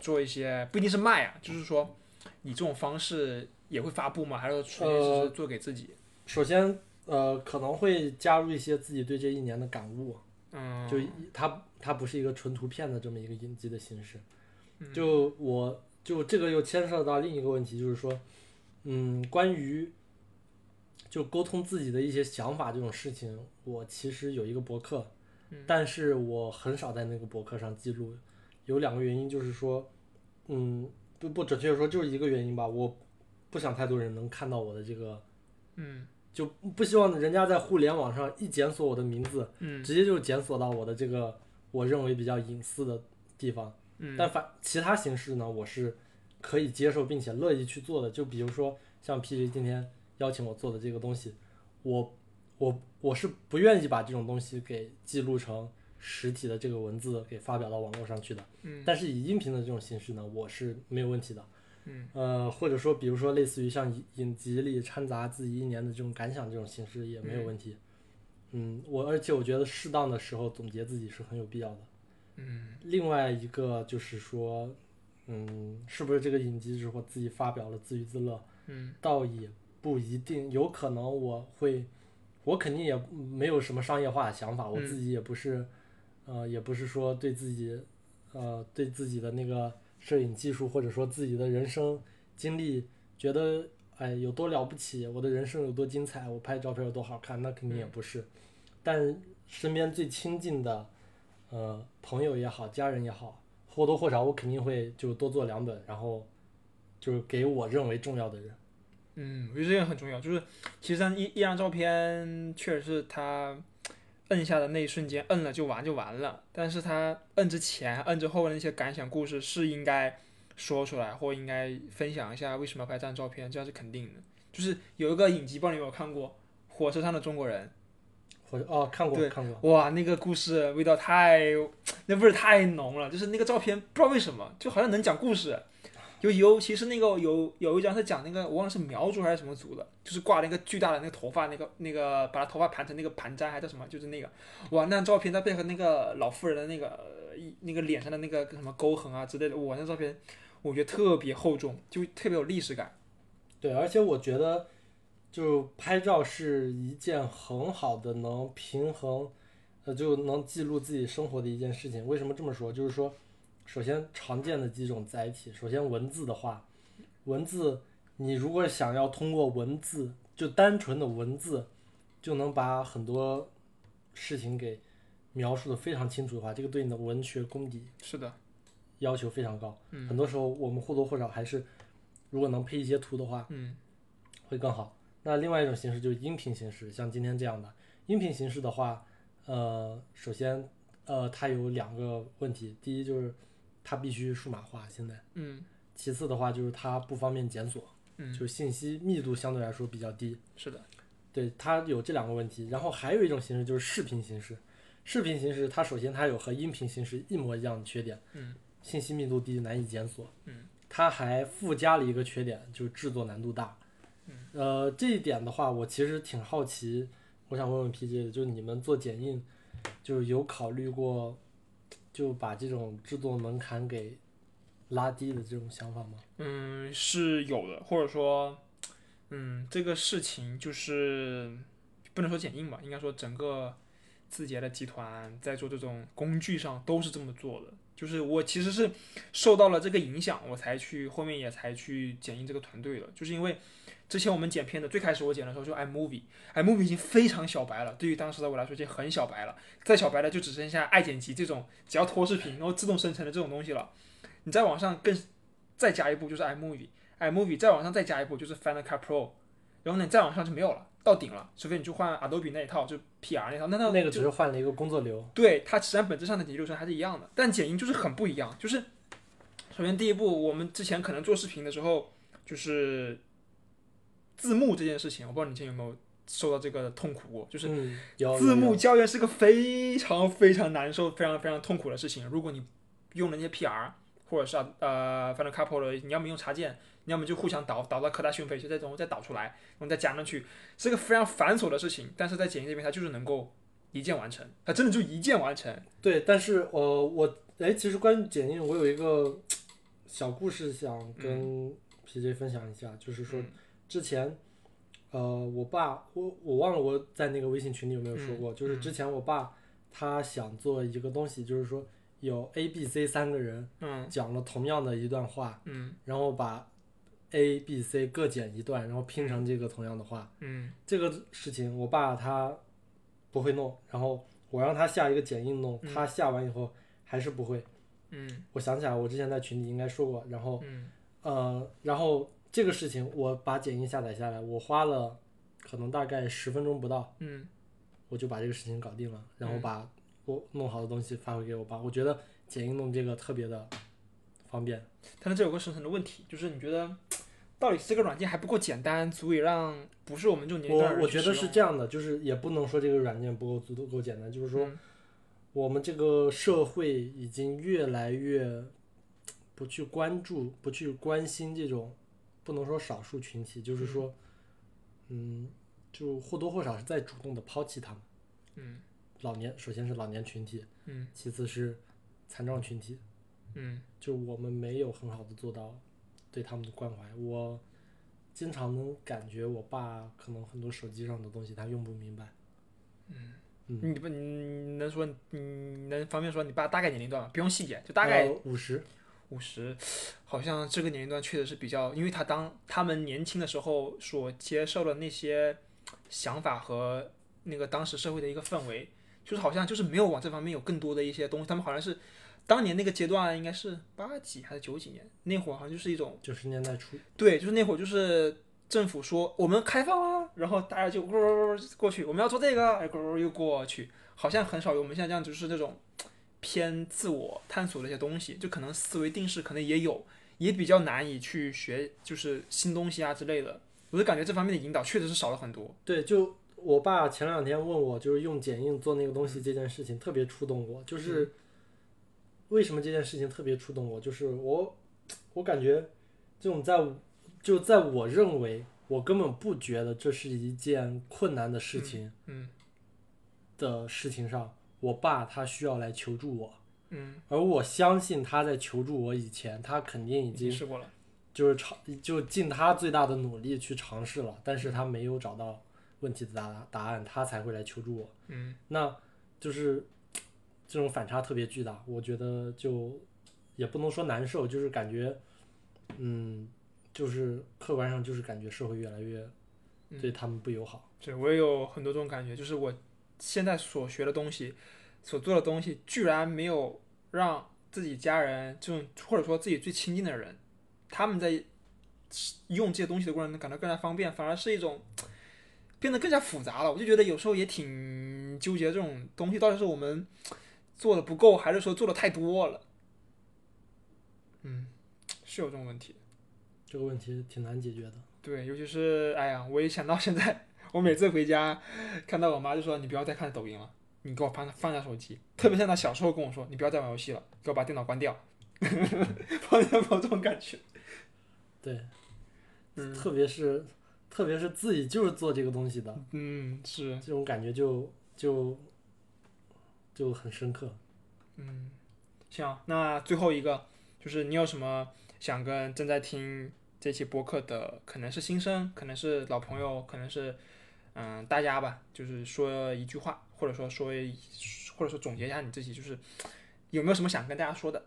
S1: 做一些不一定是卖啊，就是说你这种方式也会发布吗？还是说纯粹是做给自己？
S2: 首先，呃，可能会加入一些自己对这一年的感悟，
S1: 嗯，
S2: 就它它不是一个纯图片的这么一个影集的形式。
S1: 嗯
S2: 就我就这个又牵涉到另一个问题，就是说，嗯，关于就沟通自己的一些想法这种事情，我其实有一个博客，
S1: 嗯
S2: 但是我很少在那个博客上记录，有两个原因，就是说，嗯，不不准确地说就是一个原因吧，我不想太多人能看到我的这个，
S1: 嗯
S2: 就不希望人家在互联网上一检索我的名字，
S1: 嗯
S2: 直接就检索到我的这个我认为比较隐私的地方。
S1: 嗯，
S2: 但反其他形式呢，我是可以接受并且乐意去做的。就比如说像 PJ 今天邀请我做的这个东西，我我我是不愿意把这种东西给记录成实体的这个文字给发表到网络上去的。
S1: 嗯
S2: 但是以音频的这种形式呢，我是没有问题的。
S1: 嗯
S2: 呃，或者说比如说类似于像影影集里掺杂自己一年的这种感想这种形式也没有问题。嗯，我而且我觉得适当的时候总结自己是很有必要的。
S1: 嗯
S2: 另外一个就是说，嗯，是不是这个影集之后自己发表了自娱自乐？
S1: 嗯
S2: 倒也不一定，有可能我会，我肯定也没有什么商业化的想法，我
S1: 嗯
S2: 自己也不是，呃，也不是说对自己，呃，对自己的那个摄影技术或者说自己的人生经历觉得哎有多了不起，我的人生有多精彩，我拍照片有多好看，那肯定也不是。但身边最亲近的，呃，朋友也好，家人也好，或多或少我肯定会就多做两本，然后就是给我认为重要的人。
S1: 嗯，我觉得这个很重要，就是其实一一张照片确实是他摁下的那一瞬间，摁了就完就完了。但是他摁之前、摁之后的那些感想、故事是应该说出来，或应该分享一下为什么要拍这张照片，这样是肯定的。就是有一个影集，不知道你有没有看过《火车上的中国人
S2: 或者哦，看过
S1: 对
S2: 看过，》？
S1: 哇，那个故事味道太，<tsk> 那味儿太浓了。就是那个照片，不知道为什么，就好像能讲故事。尤尤其是那个有有一张是讲那个我忘了是苗族还是什么族的，就是挂了一个巨大的那个头发，那个那个把他头发盘成那个盘簪还叫什么，就是那个哇，那张照片再配合那个老妇人的那个一那个脸上的那个什么沟痕啊之类的，哇，那照片我觉得特别厚重，就特别有历史感。
S2: 对，而且我觉得，就拍照是一件很好的能平衡，呃，就能记录自己生活的一件事情。为什么这么说？就是说，首先常见的几种载体，首先文字的话，文字你如果想要通过文字，就单纯的文字，就能把很多事情给描述的非常清楚的话，这个对你的文学功底
S1: 是的，
S2: 要求非常高。
S1: 嗯。
S2: 很多时候我们或多或少还是，如果能配一些图的话，
S1: 嗯。
S2: 会更好。那另外一种形式就是音频形式，像今天这样的。音频形式的话，呃，首先呃它有两个问题，第一就是它必须数码化，现在，
S1: 嗯。
S2: 其次的话就是它不方便检索，
S1: 嗯，
S2: 就信息密度相对来说比较低。
S1: 是的，
S2: 对，它有这两个问题。然后还有一种形式就是视频形式，视频形式它首先它有和音频形式一模一样的缺点，
S1: 嗯，
S2: 信息密度低，难以检索，
S1: 嗯，
S2: 它还附加了一个缺点，就是制作难度大，
S1: 嗯，
S2: 呃，这一点的话，我其实挺好奇，我想问问 PJ 的，就是你们做剪映，就是有考虑过，就把这种制作门槛给拉低的这种想法吗？
S1: 嗯，是有的，或者说，嗯，这个事情就是不能说剪映吧，应该说整个字节的集团在做这种工具上都是这么做的。就是我其实是受到了这个影响，我才去后面也才去剪映这个团队的，就是因为之前我们剪片的最开始我剪的时候就 iMovie，iMovie 已经非常小白了，对于当时的我来说已经很小白了，再小白的就只剩下爱剪辑这种只要拖视频然后自动生成的这种东西了。你再往上更再加一步就是 iMovie，iMovie 再往上再加一步就是 Final Cut Pro，然后呢你再往上就没有了，到顶了，除非你去换 Adobe 那一套，就 PR 那套，那套
S2: 那个只是换了一个工作流，
S1: 对它实际上本质上的剪辑流程还是一样的，但剪映就是很不一样。就是首先第一步，我们之前可能做视频的时候，就是字幕这件事情，我不知道你之前有没有受到这个痛苦过，就是字幕校验是个非常非常难受、非常非常痛苦的事情。如果你用了那些 PR 或者是呃，反正 couple 的，你要么用插件，你要么就互相导导到科大讯飞去，再从再导出来，然后再加上去，是个非常繁琐的事情。但是在剪映这边，它就是能够一键完成，它真的就一键完成。
S2: 对，但是呃，我哎，其实关于剪映，我有一个小故事想跟 PJ 分享一下，就是说
S1: 嗯
S2: 之前，呃，我爸，我我忘了我在那个微信群里有没有说过，就是之前我爸他想做一个东西，就是说有 A、B、C 三个人
S1: 嗯
S2: 讲了同样的一段话，
S1: 嗯
S2: 然后把 A、B、C 各剪一段，然后拼成这个同样的话。
S1: 嗯
S2: 这个事情我爸他不会弄，然后我让他下一个剪映弄，他下完以后还是不会。
S1: 嗯
S2: 我想起来，我之前在群里应该说过，然后
S1: 嗯
S2: 呃，然后这个事情我把剪映下载下来，我花了可能大概十分钟不到，
S1: 嗯
S2: 我就把这个事情搞定了，然后把我弄好的东西发回给我爸。我觉得剪映弄这个特别的方便。
S1: 但是这有个深层的问题，就是你觉得到底是这个软件还不够简单，足以让不是我们这种年龄段的人
S2: 我我觉得是这样的，就是也不能说这个软件不够足够简单，就是说
S1: 嗯
S2: 我们这个社会已经越来越不去关注、不去关心这种，不能说少数群体，就是说，嗯，就或多或少是在主动的抛弃他们。
S1: 嗯
S2: 老年首先是老年群体，
S1: 嗯
S2: 其次是残障群体，
S1: 嗯
S2: 就我们没有很好的做到对他们的关怀。我经常能感觉我爸可能很多手机上的东西他用不明白。嗯
S1: 你不你能说你能方便说你爸大概年龄段吗？不用细节，就大概
S2: 呃五十。
S1: 五十，好像这个年龄段确实是比较，因为他当他们年轻的时候所接受的那些想法和那个当时社会的一个氛围，就是好像就是没有往这方面有更多的一些东西，他们好像是当年那个阶段应该是八几还是九几年，那会儿好像就是一种
S2: 九十年代初。
S1: 对，就是那会儿就是政府说我们开放啊，然后大家就咕咕过去，我们要做这个，哎咕咕又过去，好像很少有我们现在这样就是那种。偏自我探索的一些东西，就可能思维定式可能也有，也比较难以去学，就是新东西啊之类的。我就感觉这方面的引导确实是少了很多。
S2: 对，就我爸前两天问我，就是用剪映做那个东西这件事情特别触动我。就是为什么这件事情特别触动我？就是我，我感觉这种在就在我认为我根本不觉得这是一件困难的事情，
S1: 嗯，
S2: 的事情上。我爸他需要来求助我，
S1: 嗯，
S2: 而我相信他在求助我以前，他肯定已经
S1: 试过了，
S2: 就是尝就尽他最大的努力去尝试了，但是他没有找到问题的答答案，他才会来求助我，
S1: 嗯，
S2: 那就是这种反差特别巨大，我觉得就也不能说难受，就是感觉，嗯，就是客观上就是感觉社会越来越对他们不友好，
S1: 对我也有很多这种感觉，就是我。现在所学的东西，所做的东西，居然没有让自己家人这种或者说自己最亲近的人，他们在用这些东西的过程中感到更加方便，反而是一种变得更加复杂了。我就觉得有时候也挺纠结，这种东西到底是我们做的不够，还是说做的太多了？嗯，是有这种问题。
S2: 这个问题挺难解决的。
S1: 对，尤其是哎呀，我一想到现在。我每次回家，看到我妈就说：“你不要再看抖音了，你给我放放下手机。”特别像她小时候跟我说：“你不要再玩游戏了，给我把电脑关掉。<laughs> ”放下这种感觉。
S2: 对，
S1: 嗯，
S2: 特别是特别是自己就是做这个东西的，
S1: 嗯，是
S2: 这种感觉就就就很深刻。
S1: 嗯，行，那最后一个就是你有什么想跟正在听这期播客的，可能是新生，可能是老朋友，可能是。嗯，大家吧，就是说一句话，或者说说，或者说总结一下你自己，就是有没有什么想跟大家说的？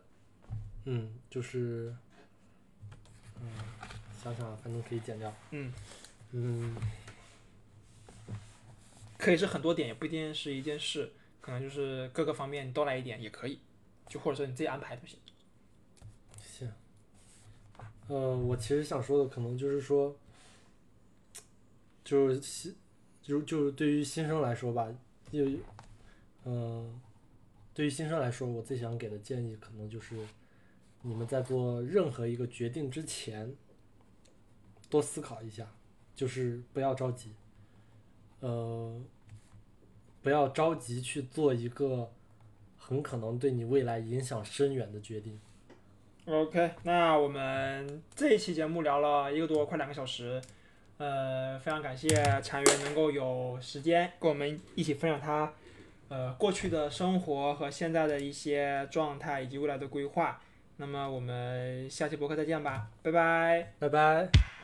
S2: 嗯，就是，嗯，想想，反正可以剪掉。
S1: 嗯
S2: 嗯，
S1: 可以是很多点，也不一定是一件事，可能就是各个方面都来一点也可以，就或者说你自己安排都行。
S2: 行。呃，我其实想说的，可能就是说，就是。就就是对于新生来说吧，就嗯，对于新生来说，我最想给的建议可能就是，你们在做任何一个决定之前，多思考一下，就是不要着急，呃，不要着急去做一个很可能对你未来影响深远的决定。
S1: OK，那我们这一期节目聊了一个多，快两个小时。呃，非常感谢禅源能够有时间跟我们一起分享他，呃，过去的生活和现在的一些状态以及未来的规划。那么我们下期博客再见吧，拜拜，
S2: 拜拜。